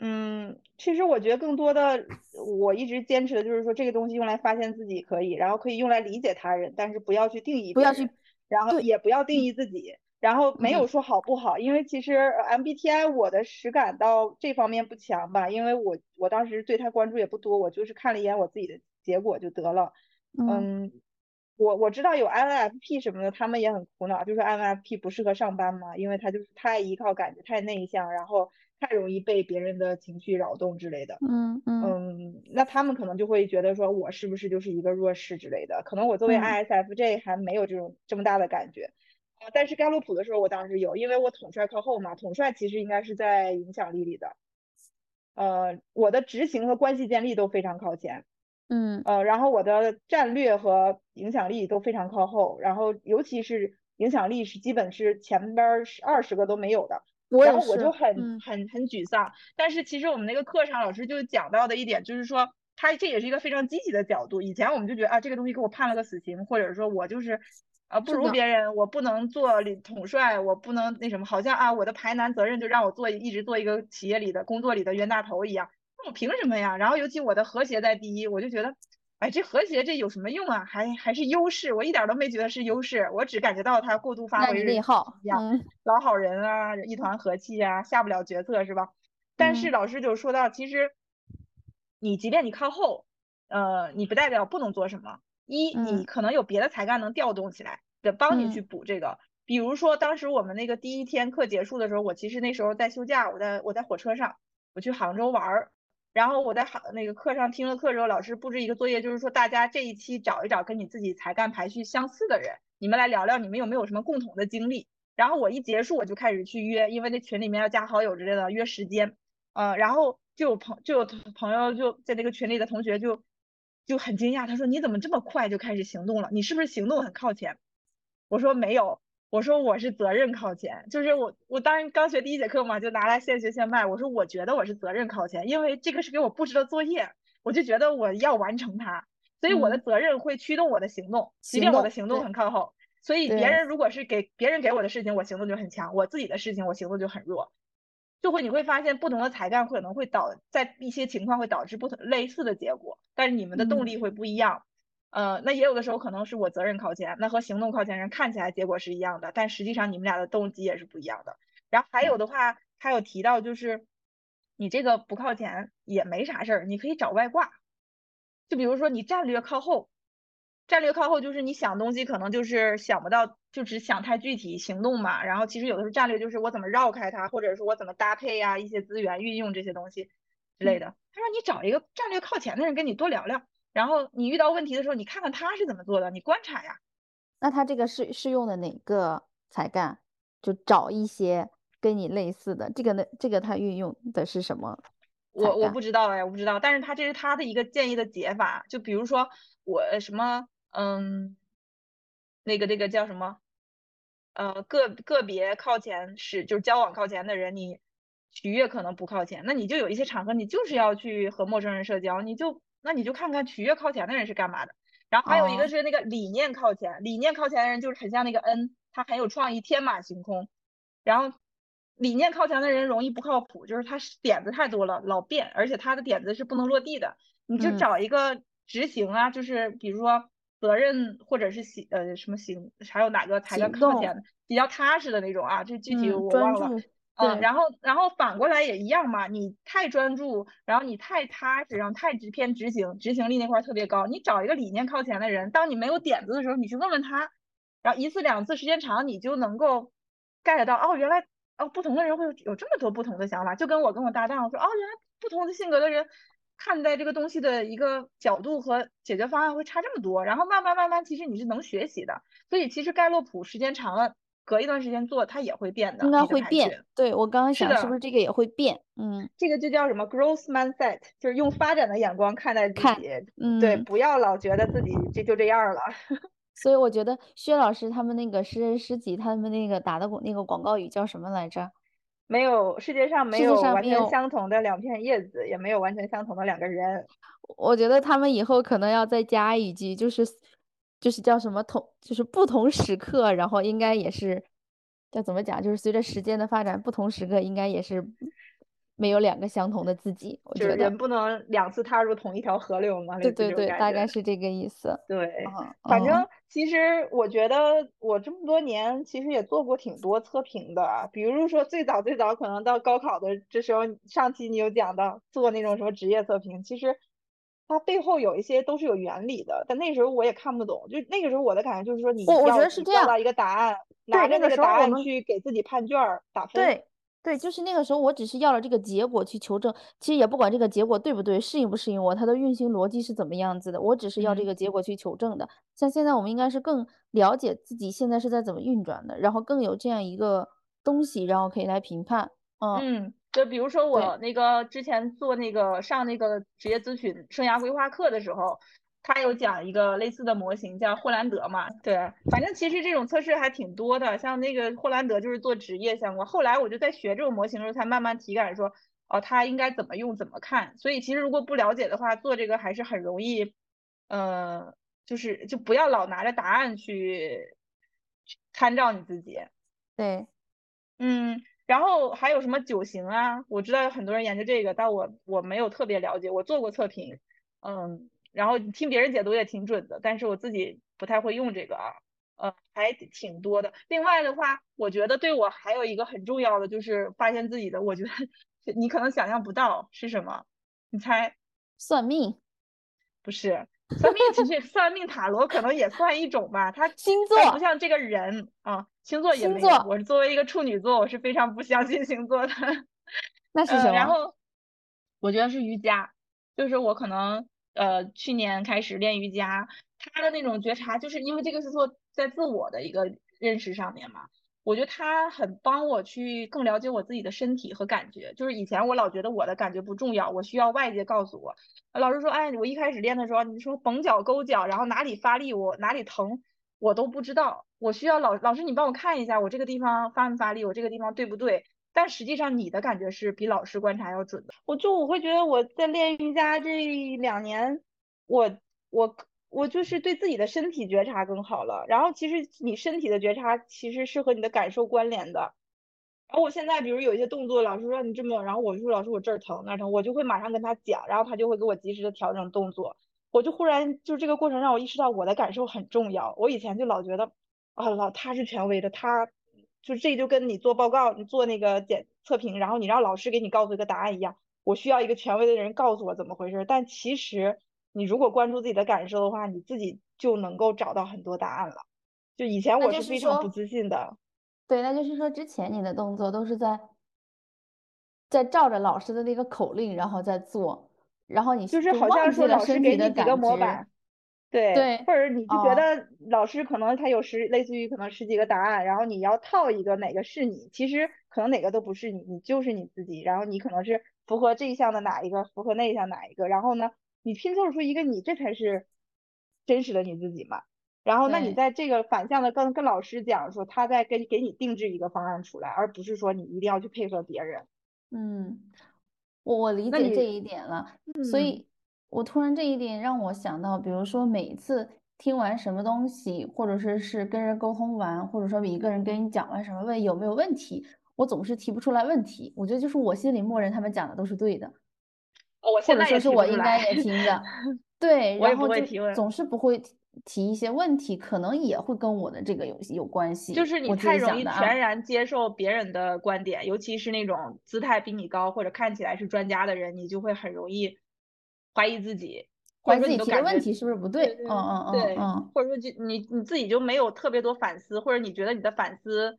[SPEAKER 1] 嗯，其实我觉得更多的，我一直坚持的就是说，这个东西用来发现自己可以，然后可以用来理解他人，但是不要去定义，
[SPEAKER 2] 不要去，
[SPEAKER 1] 然后也不要定义自己，然后没有说好不好，因为其实 MBTI 我的实感到这方面不强吧，因为我我当时对他关注也不多，我就是看了一眼我自己的结果就得了，嗯。我我知道有 INFP 什么的，他们也很苦恼，就是 INFP 不适合上班嘛，因为他就是太依靠感觉，太内向，然后太容易被别人的情绪扰动之类的。
[SPEAKER 2] 嗯
[SPEAKER 1] 嗯。那他们可能就会觉得说，我是不是就是一个弱势之类的？可能我作为 ISFJ 还没有这种这么大的感觉。啊，但是盖洛普的时候，我当时有，因为我统帅靠后嘛，统帅其实应该是在影响力里的。呃，我的执行和关系建立都非常靠前。
[SPEAKER 2] 嗯
[SPEAKER 1] 呃，然后我的战略和影响力都非常靠后，然后尤其是影响力是基本是前边是二十个都没有的，然后我就很很很沮丧。但是其实我们那个课上老师就讲到的一点就是说，他这也是一个非常积极的角度。以前我们就觉得啊，这个东西给我判了个死刑，或者说我就是啊不如别人，我不能做领统帅，我不能那什么，好像啊我的排难责任就让我做一直做一个企业里的工作里的冤大头一样。我凭什么呀？然后尤其我的和谐在第一，我就觉得，哎，这和谐这有什么用啊？还还是优势，我一点都没觉得是优势，我只感觉到他过度发挥
[SPEAKER 2] 内耗，
[SPEAKER 1] 嗯，老好人啊，一团和气啊，下不了决策是吧？但是老师就说到，其实你即便你靠后，呃，你不代表不能做什么。一，你可能有别的才干能调动起来，得帮你去补这个。比如说当时我们那个第一天课结束的时候，我其实那时候在休假，我在我在火车上，我去杭州玩儿。然后我在好那个课上听了课之后，老师布置一个作业，就是说大家这一期找一找跟你自己才干排序相似的人，你们来聊聊你们有没有什么共同的经历。然后我一结束我就开始去约，因为那群里面要加好友之类的，约时间。呃，然后就有朋就有朋友就在那个群里的同学就就很惊讶，他说你怎么这么快就开始行动了？你是不是行动很靠前？我说没有。我说我是责任靠前，就是我我当时刚学第一节课嘛，就拿来现学现卖。我说我觉得我是责任靠前，因为这个是给我布置的作业，我就觉得我要完成它，所以我的责任会驱动我的行动，即便我的行动很靠后。所以别人如果是给别人给我的事情，我行动就很强；我自己的事情，我行动就很弱。就会你会发现，不同的才干可能会导在一些情况会导致不同类似的结果，但是你们的动力会不一样。呃，那也有的时候可能是我责任靠前，那和行动靠前人看起来结果是一样的，但实际上你们俩的动机也是不一样的。然后还有的话，他有提到就是，你这个不靠前也没啥事儿，你可以找外挂。就比如说你战略靠后，战略靠后就是你想东西可能就是想不到，就只想太具体行动嘛。然后其实有的时候战略就是我怎么绕开它，或者说我怎么搭配呀一些资源运用这些东西之类的。他说你找一个战略靠前的人跟你多聊聊。然后你遇到问题的时候，你看看他是怎么做的，你观察呀。
[SPEAKER 2] 那他这个是是用的哪个才干？就找一些跟你类似的，这个呢？这个他运用的是什么？
[SPEAKER 1] 我我不知道哎，我不知道。但是他这是他的一个建议的解法，就比如说我什么嗯，那个那个叫什么呃个个别靠前是就是交往靠前的人，你取悦可能不靠前，那你就有一些场合你就是要去和陌生人社交，你就。那你就看看取悦靠前的人是干嘛的，然后还有一个是那个理念靠前，理念靠前的人就是很像那个 N，他很有创意，天马行空。然后理念靠前的人容易不靠谱，就是他点子太多了，老变，而且他的点子是不能落地的。你就找一个执行啊，就是比如说责任或者是行呃什么行，还有哪个才能靠前比较踏实的那种啊，这具体我忘了。嗯，然后然后反过来也一样嘛，你太专注，然后你太踏实，然后太直偏执行，执行力那块特别高。你找一个理念靠前的人，当你没有点子的时候，你去问问他，然后一次两次时间长，你就能够 get 到，哦，原来哦，不同的人会有有这么多不同的想法，就跟我跟我搭档说，哦，原来不同的性格的人看待这个东西的一个角度和解决方案会差这么多，然后慢慢慢慢，其实你是能学习的。所以其实盖洛普时间长了，隔一段时间做它也会变的，
[SPEAKER 2] 应该会变。对我刚刚想是不是这个也会变？嗯，
[SPEAKER 1] 这个就叫什么 growth mindset，就是用发展的眼光看待自
[SPEAKER 2] 己。嗯，
[SPEAKER 1] 对，不要老觉得自己这就这样了。
[SPEAKER 2] 所以我觉得薛老师他们那个诗人诗集，他们那个打的那个广告语叫什么来着？
[SPEAKER 1] 没有世界上没有完全相同的两片叶子，也没有完全相同的两个人。
[SPEAKER 2] 我觉得他们以后可能要再加一句，就是就是叫什么同，就是不同时刻，然后应该也是叫怎么讲？就是随着时间的发展，不同时刻应该也是。没有两个相同的自己，我觉得
[SPEAKER 1] 人不能两次踏入同一条河流嘛。
[SPEAKER 2] 对对对，大概是这个意思。
[SPEAKER 1] 对，反正其实我觉得我这么多年其实也做过挺多测评的，比如说最早最早可能到高考的这时候，上期你有讲到做那种什么职业测评，其实它背后有一些都是有原理的，但那时候我也看不懂，就那个时候我的感觉就是说你
[SPEAKER 2] 我觉得是这样，
[SPEAKER 1] 到一个答案，拿着那个答案去给自己判卷儿打分。
[SPEAKER 2] 对。对，就是那个时候，我只是要了这个结果去求证，其实也不管这个结果对不对，适应不适应我，它的运行逻辑是怎么样子的，我只是要这个结果去求证的。像现在我们应该是更了解自己现在是在怎么运转的，然后更有这样一个东西，然后可以来评判。
[SPEAKER 1] 嗯，就比如说我那个之前做那个上那个职业咨询生涯规划课的时候。他有讲一个类似的模型，叫霍兰德嘛？对，反正其实这种测试还挺多的。像那个霍兰德就是做职业相关。后来我就在学这种模型的时候，才慢慢体感说，哦，它应该怎么用，怎么看。所以其实如果不了解的话，做这个还是很容易，呃，就是就不要老拿着答案去参照你自己。
[SPEAKER 2] 对，
[SPEAKER 1] 嗯，然后还有什么九型啊？我知道有很多人研究这个，但我我没有特别了解。我做过测评，嗯。然后听别人解读也挺准的，但是我自己不太会用这个啊，呃，还挺多的。另外的话，我觉得对我还有一个很重要的就是发现自己的，我觉得你可能想象不到是什么，你猜？
[SPEAKER 2] 算命？
[SPEAKER 1] 不是，算命其实算命塔罗可能也算一种吧，它
[SPEAKER 2] 星座
[SPEAKER 1] 不像这个人啊，星座也没
[SPEAKER 2] 有。
[SPEAKER 1] 我是作为一个处女座，我是非常不相信星座的。
[SPEAKER 2] 那是什么？
[SPEAKER 1] 然后我觉得是瑜伽，就是我可能。呃，去年开始练瑜伽，他的那种觉察，就是因为这个是做在自我的一个认识上面嘛。我觉得他很帮我去更了解我自己的身体和感觉。就是以前我老觉得我的感觉不重要，我需要外界告诉我。老师说，哎，我一开始练的时候，你说绷脚、勾脚，然后哪里发力，我哪里疼，我都不知道。我需要老老师，你帮我看一下，我这个地方发没发力，我这个地方对不对？但实际上，你的感觉是比老师观察要准的。我就我会觉得我在练瑜伽这两年，我我我就是对自己的身体觉察更好了。然后其实你身体的觉察其实是和你的感受关联的。然后我现在比如有一些动作，老师说你这么，然后我就说老师我这儿疼那儿疼，我就会马上跟他讲，然后他就会给我及时的调整动作。我就忽然就这个过程让我意识到我的感受很重要。我以前就老觉得啊老他是权威的他。就这就跟你做报告、你做那个检测评，然后你让老师给你告诉一个答案一样。我需要一个权威的人告诉我怎么回事。但其实你如果关注自己的感受的话，你自己就能够找到很多答案了。就以前我是非常不自信的。
[SPEAKER 2] 对，那就是说之前你的动作都是在在照着老师的那个口令，然后再做，然后你
[SPEAKER 1] 就是好像说老师给你几个模板。
[SPEAKER 2] 对对，
[SPEAKER 1] 或者你就觉得老师可能他有十，类似于可能十几个答案，然后你要套一个哪个是你，其实可能哪个都不是你，你就是你自己，然后你可能是符合这一项的哪一个，符合那一项哪一个，然后呢，你拼凑出一个你，这才是真实的你自己嘛。然后那你在这个反向的跟跟老师讲说，他在给给你定制一个方案出来，而不是说你一定要去配合别人。
[SPEAKER 2] 嗯，我我理解这一点了，所以。我突然这一点让我想到，比如说每次听完什么东西，或者说是跟人沟通完，或者说一个人跟你讲完什么问有没有问题，我总是提不出来问题。我觉得就是我心里默认他们讲的都是对的，
[SPEAKER 1] 或
[SPEAKER 2] 者说是我应该也听着，对，然后
[SPEAKER 1] 就
[SPEAKER 2] 总是不会提一些问题，可能也会跟我的这个有有关系。
[SPEAKER 1] 就是你太容易全然接受别人的观点，尤其是那种姿态比你高或者看起来是专家的人，你就会很容易。怀疑自己，
[SPEAKER 2] 怀疑自己提的问题是不是不对？嗯嗯
[SPEAKER 1] 嗯嗯，或者说就你你自己就没有特别多反思，或者你觉得你的反思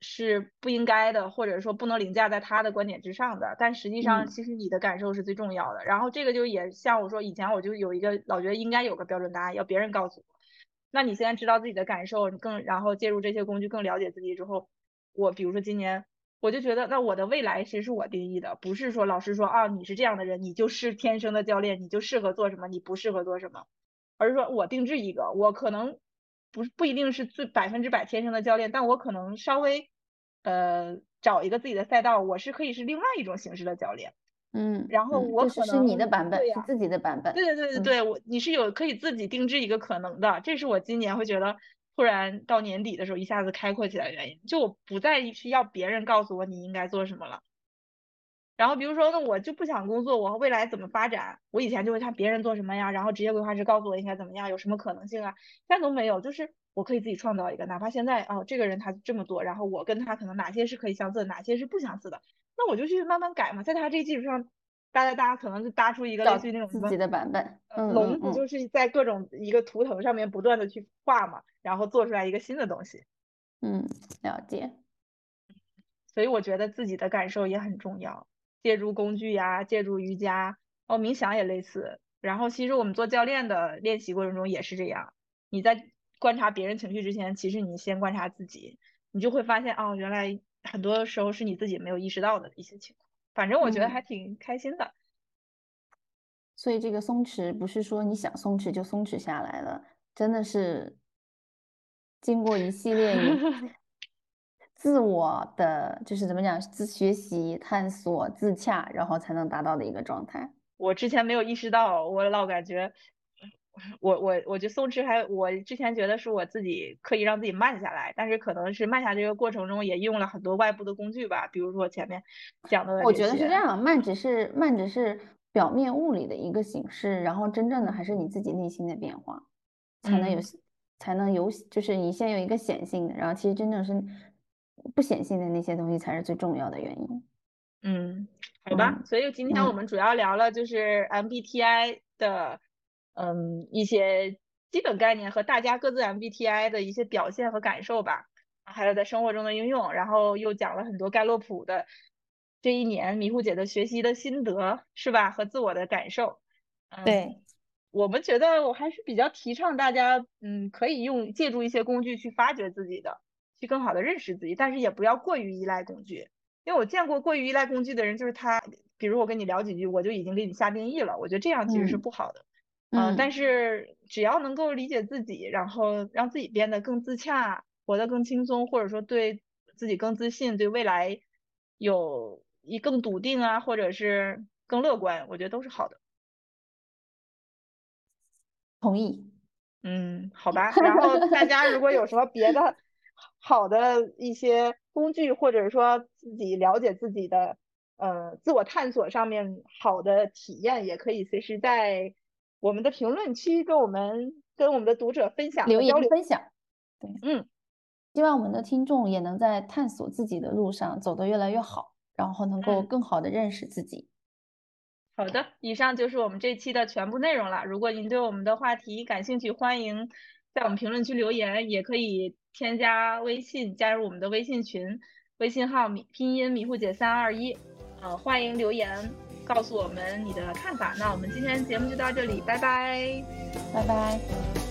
[SPEAKER 1] 是不应该的，或者说不能凌驾在他的观点之上的。但实际上，
[SPEAKER 2] 嗯
[SPEAKER 1] 其实你的感受是最重要的。然后这个就也像我说，以前我就有一个老觉得应该有个标准答案，要别人告诉我。那你现在知道自己的感受，你更然后借助这些工具更了解自己之后，我比如说今年我就觉得，那我的未来其实是我定义的，不是说老师说啊你是这样的人，你就是天生的教练，你就适合做什么，你不适合做什么，而是说我定制一个，我可能不是不一定是最百分之百天生的教练，但我可能稍微呃找一个自己的赛道，我是可以是另外一种形式的教练。
[SPEAKER 2] 嗯，
[SPEAKER 1] 然后我可
[SPEAKER 2] 是你的版本，
[SPEAKER 1] 对
[SPEAKER 2] 是自己的版本。
[SPEAKER 1] 对对对对
[SPEAKER 2] 嗯
[SPEAKER 1] 对，我你是有可以自己定制一个可能的，这是我今年会觉得突然到年底的时候一下子开阔起来的原因，就我不再需要别人告诉我你应该做什么了。然后比如说，那我就不想工作，我未来怎么发展？我以前就会看别人做什么呀，然后职业规划师告诉我应该怎么样，有什么可能性啊，现在都没有，就是我可以自己创造一个，哪怕现在哦，这个人他这么做，然后我跟他可能哪些是可以相似的，哪些是不相似的，那我就去慢慢改嘛，在他这个基础上，大家大家可能就搭出一个类似于那种
[SPEAKER 2] 自己的版本。
[SPEAKER 1] 呃
[SPEAKER 2] 嗯嗯嗯，
[SPEAKER 1] 笼子就是在各种一个图腾上面不断的去画嘛，然后做出来一个新的东西。
[SPEAKER 2] 嗯，了解。
[SPEAKER 1] 所以我觉得自己的感受也很重要，借助工具呀，借助瑜伽，哦，冥想也类似。然后其实我们做教练的练习过程中也是这样，你在观察别人情绪之前，其实你先观察自己，你就会发现哦，原来很多时候是你自己没有意识到的一些情况。反正我觉得
[SPEAKER 2] 嗯
[SPEAKER 1] 还挺开心的。
[SPEAKER 2] 所以这个松弛不是说你想松弛就松弛下来了，真的是经过一系列你 自我的，就是怎么讲，自学习、探索、自洽，然后才能达到的一个状态。
[SPEAKER 1] 我之前没有意识到，我老感觉，我我我觉得松弛还，我之前觉得是我自己刻意让自己慢下来，但是可能是慢下这个过程中也用了很多外部的工具吧，比如说前面讲的
[SPEAKER 2] 我觉得是这样，慢只是慢只是表面物理的一个形式，然后真正的还是你自己内心的变化，才能有
[SPEAKER 1] 嗯
[SPEAKER 2] 才能有，就是你先有一个显性的，然后其实真正是不显性的那些东西才是最重要的原因。
[SPEAKER 1] 嗯，好吧，
[SPEAKER 2] 嗯
[SPEAKER 1] 所以今天我
[SPEAKER 2] 嗯
[SPEAKER 1] 们主要聊了就是 MBTI 的，嗯，一些基本概念和大家各自 MBTI 的一些表现和感受吧，还有在生活中的应用，然后又讲了很多盖洛普的这一年迷糊姐的学习的心得，是吧？和自我的感受。嗯，
[SPEAKER 2] 对，
[SPEAKER 1] 我们觉得我还是比较提倡大家，嗯，可以用借助一些工具去发掘自己的，去更好的认识自己，但是也不要过于依赖工具。因为我见过过于依赖工具的人，就是他，比如我跟你聊几句，我就已经给你下定义了，我觉得这样其实是
[SPEAKER 2] 嗯
[SPEAKER 1] 不好的。嗯，但
[SPEAKER 2] 嗯
[SPEAKER 1] 是只要能够理解自己，然后让自己变得更自洽，活得更轻松，或者说对自己更自信，对未来有一更笃定啊，或者是更乐观，我觉得都是好的。
[SPEAKER 2] 同意。
[SPEAKER 1] 嗯，好吧。然后大家如果有什么别的好的一些工具，或者说自己了解自己的呃自我探索上面好的体验，也可以随时在我们的评论区跟我们跟我们的读者分享
[SPEAKER 2] 留。言分享。对，
[SPEAKER 1] 嗯，
[SPEAKER 2] 希望我们的听众也能在探索自己的路上走得越来越好，然后能够
[SPEAKER 1] 嗯
[SPEAKER 2] 更好的认识自己。
[SPEAKER 1] 好的，以上就是我们这期的全部内容了。如果您对我们的话题感兴趣，欢迎在我们评论区留言，也可以添加微信加入我们的微信群，微信号米拼音迷糊姐三二一，呃，欢迎留言告诉我们你的看法。那我们今天节目就到这里，拜拜。
[SPEAKER 2] 拜拜。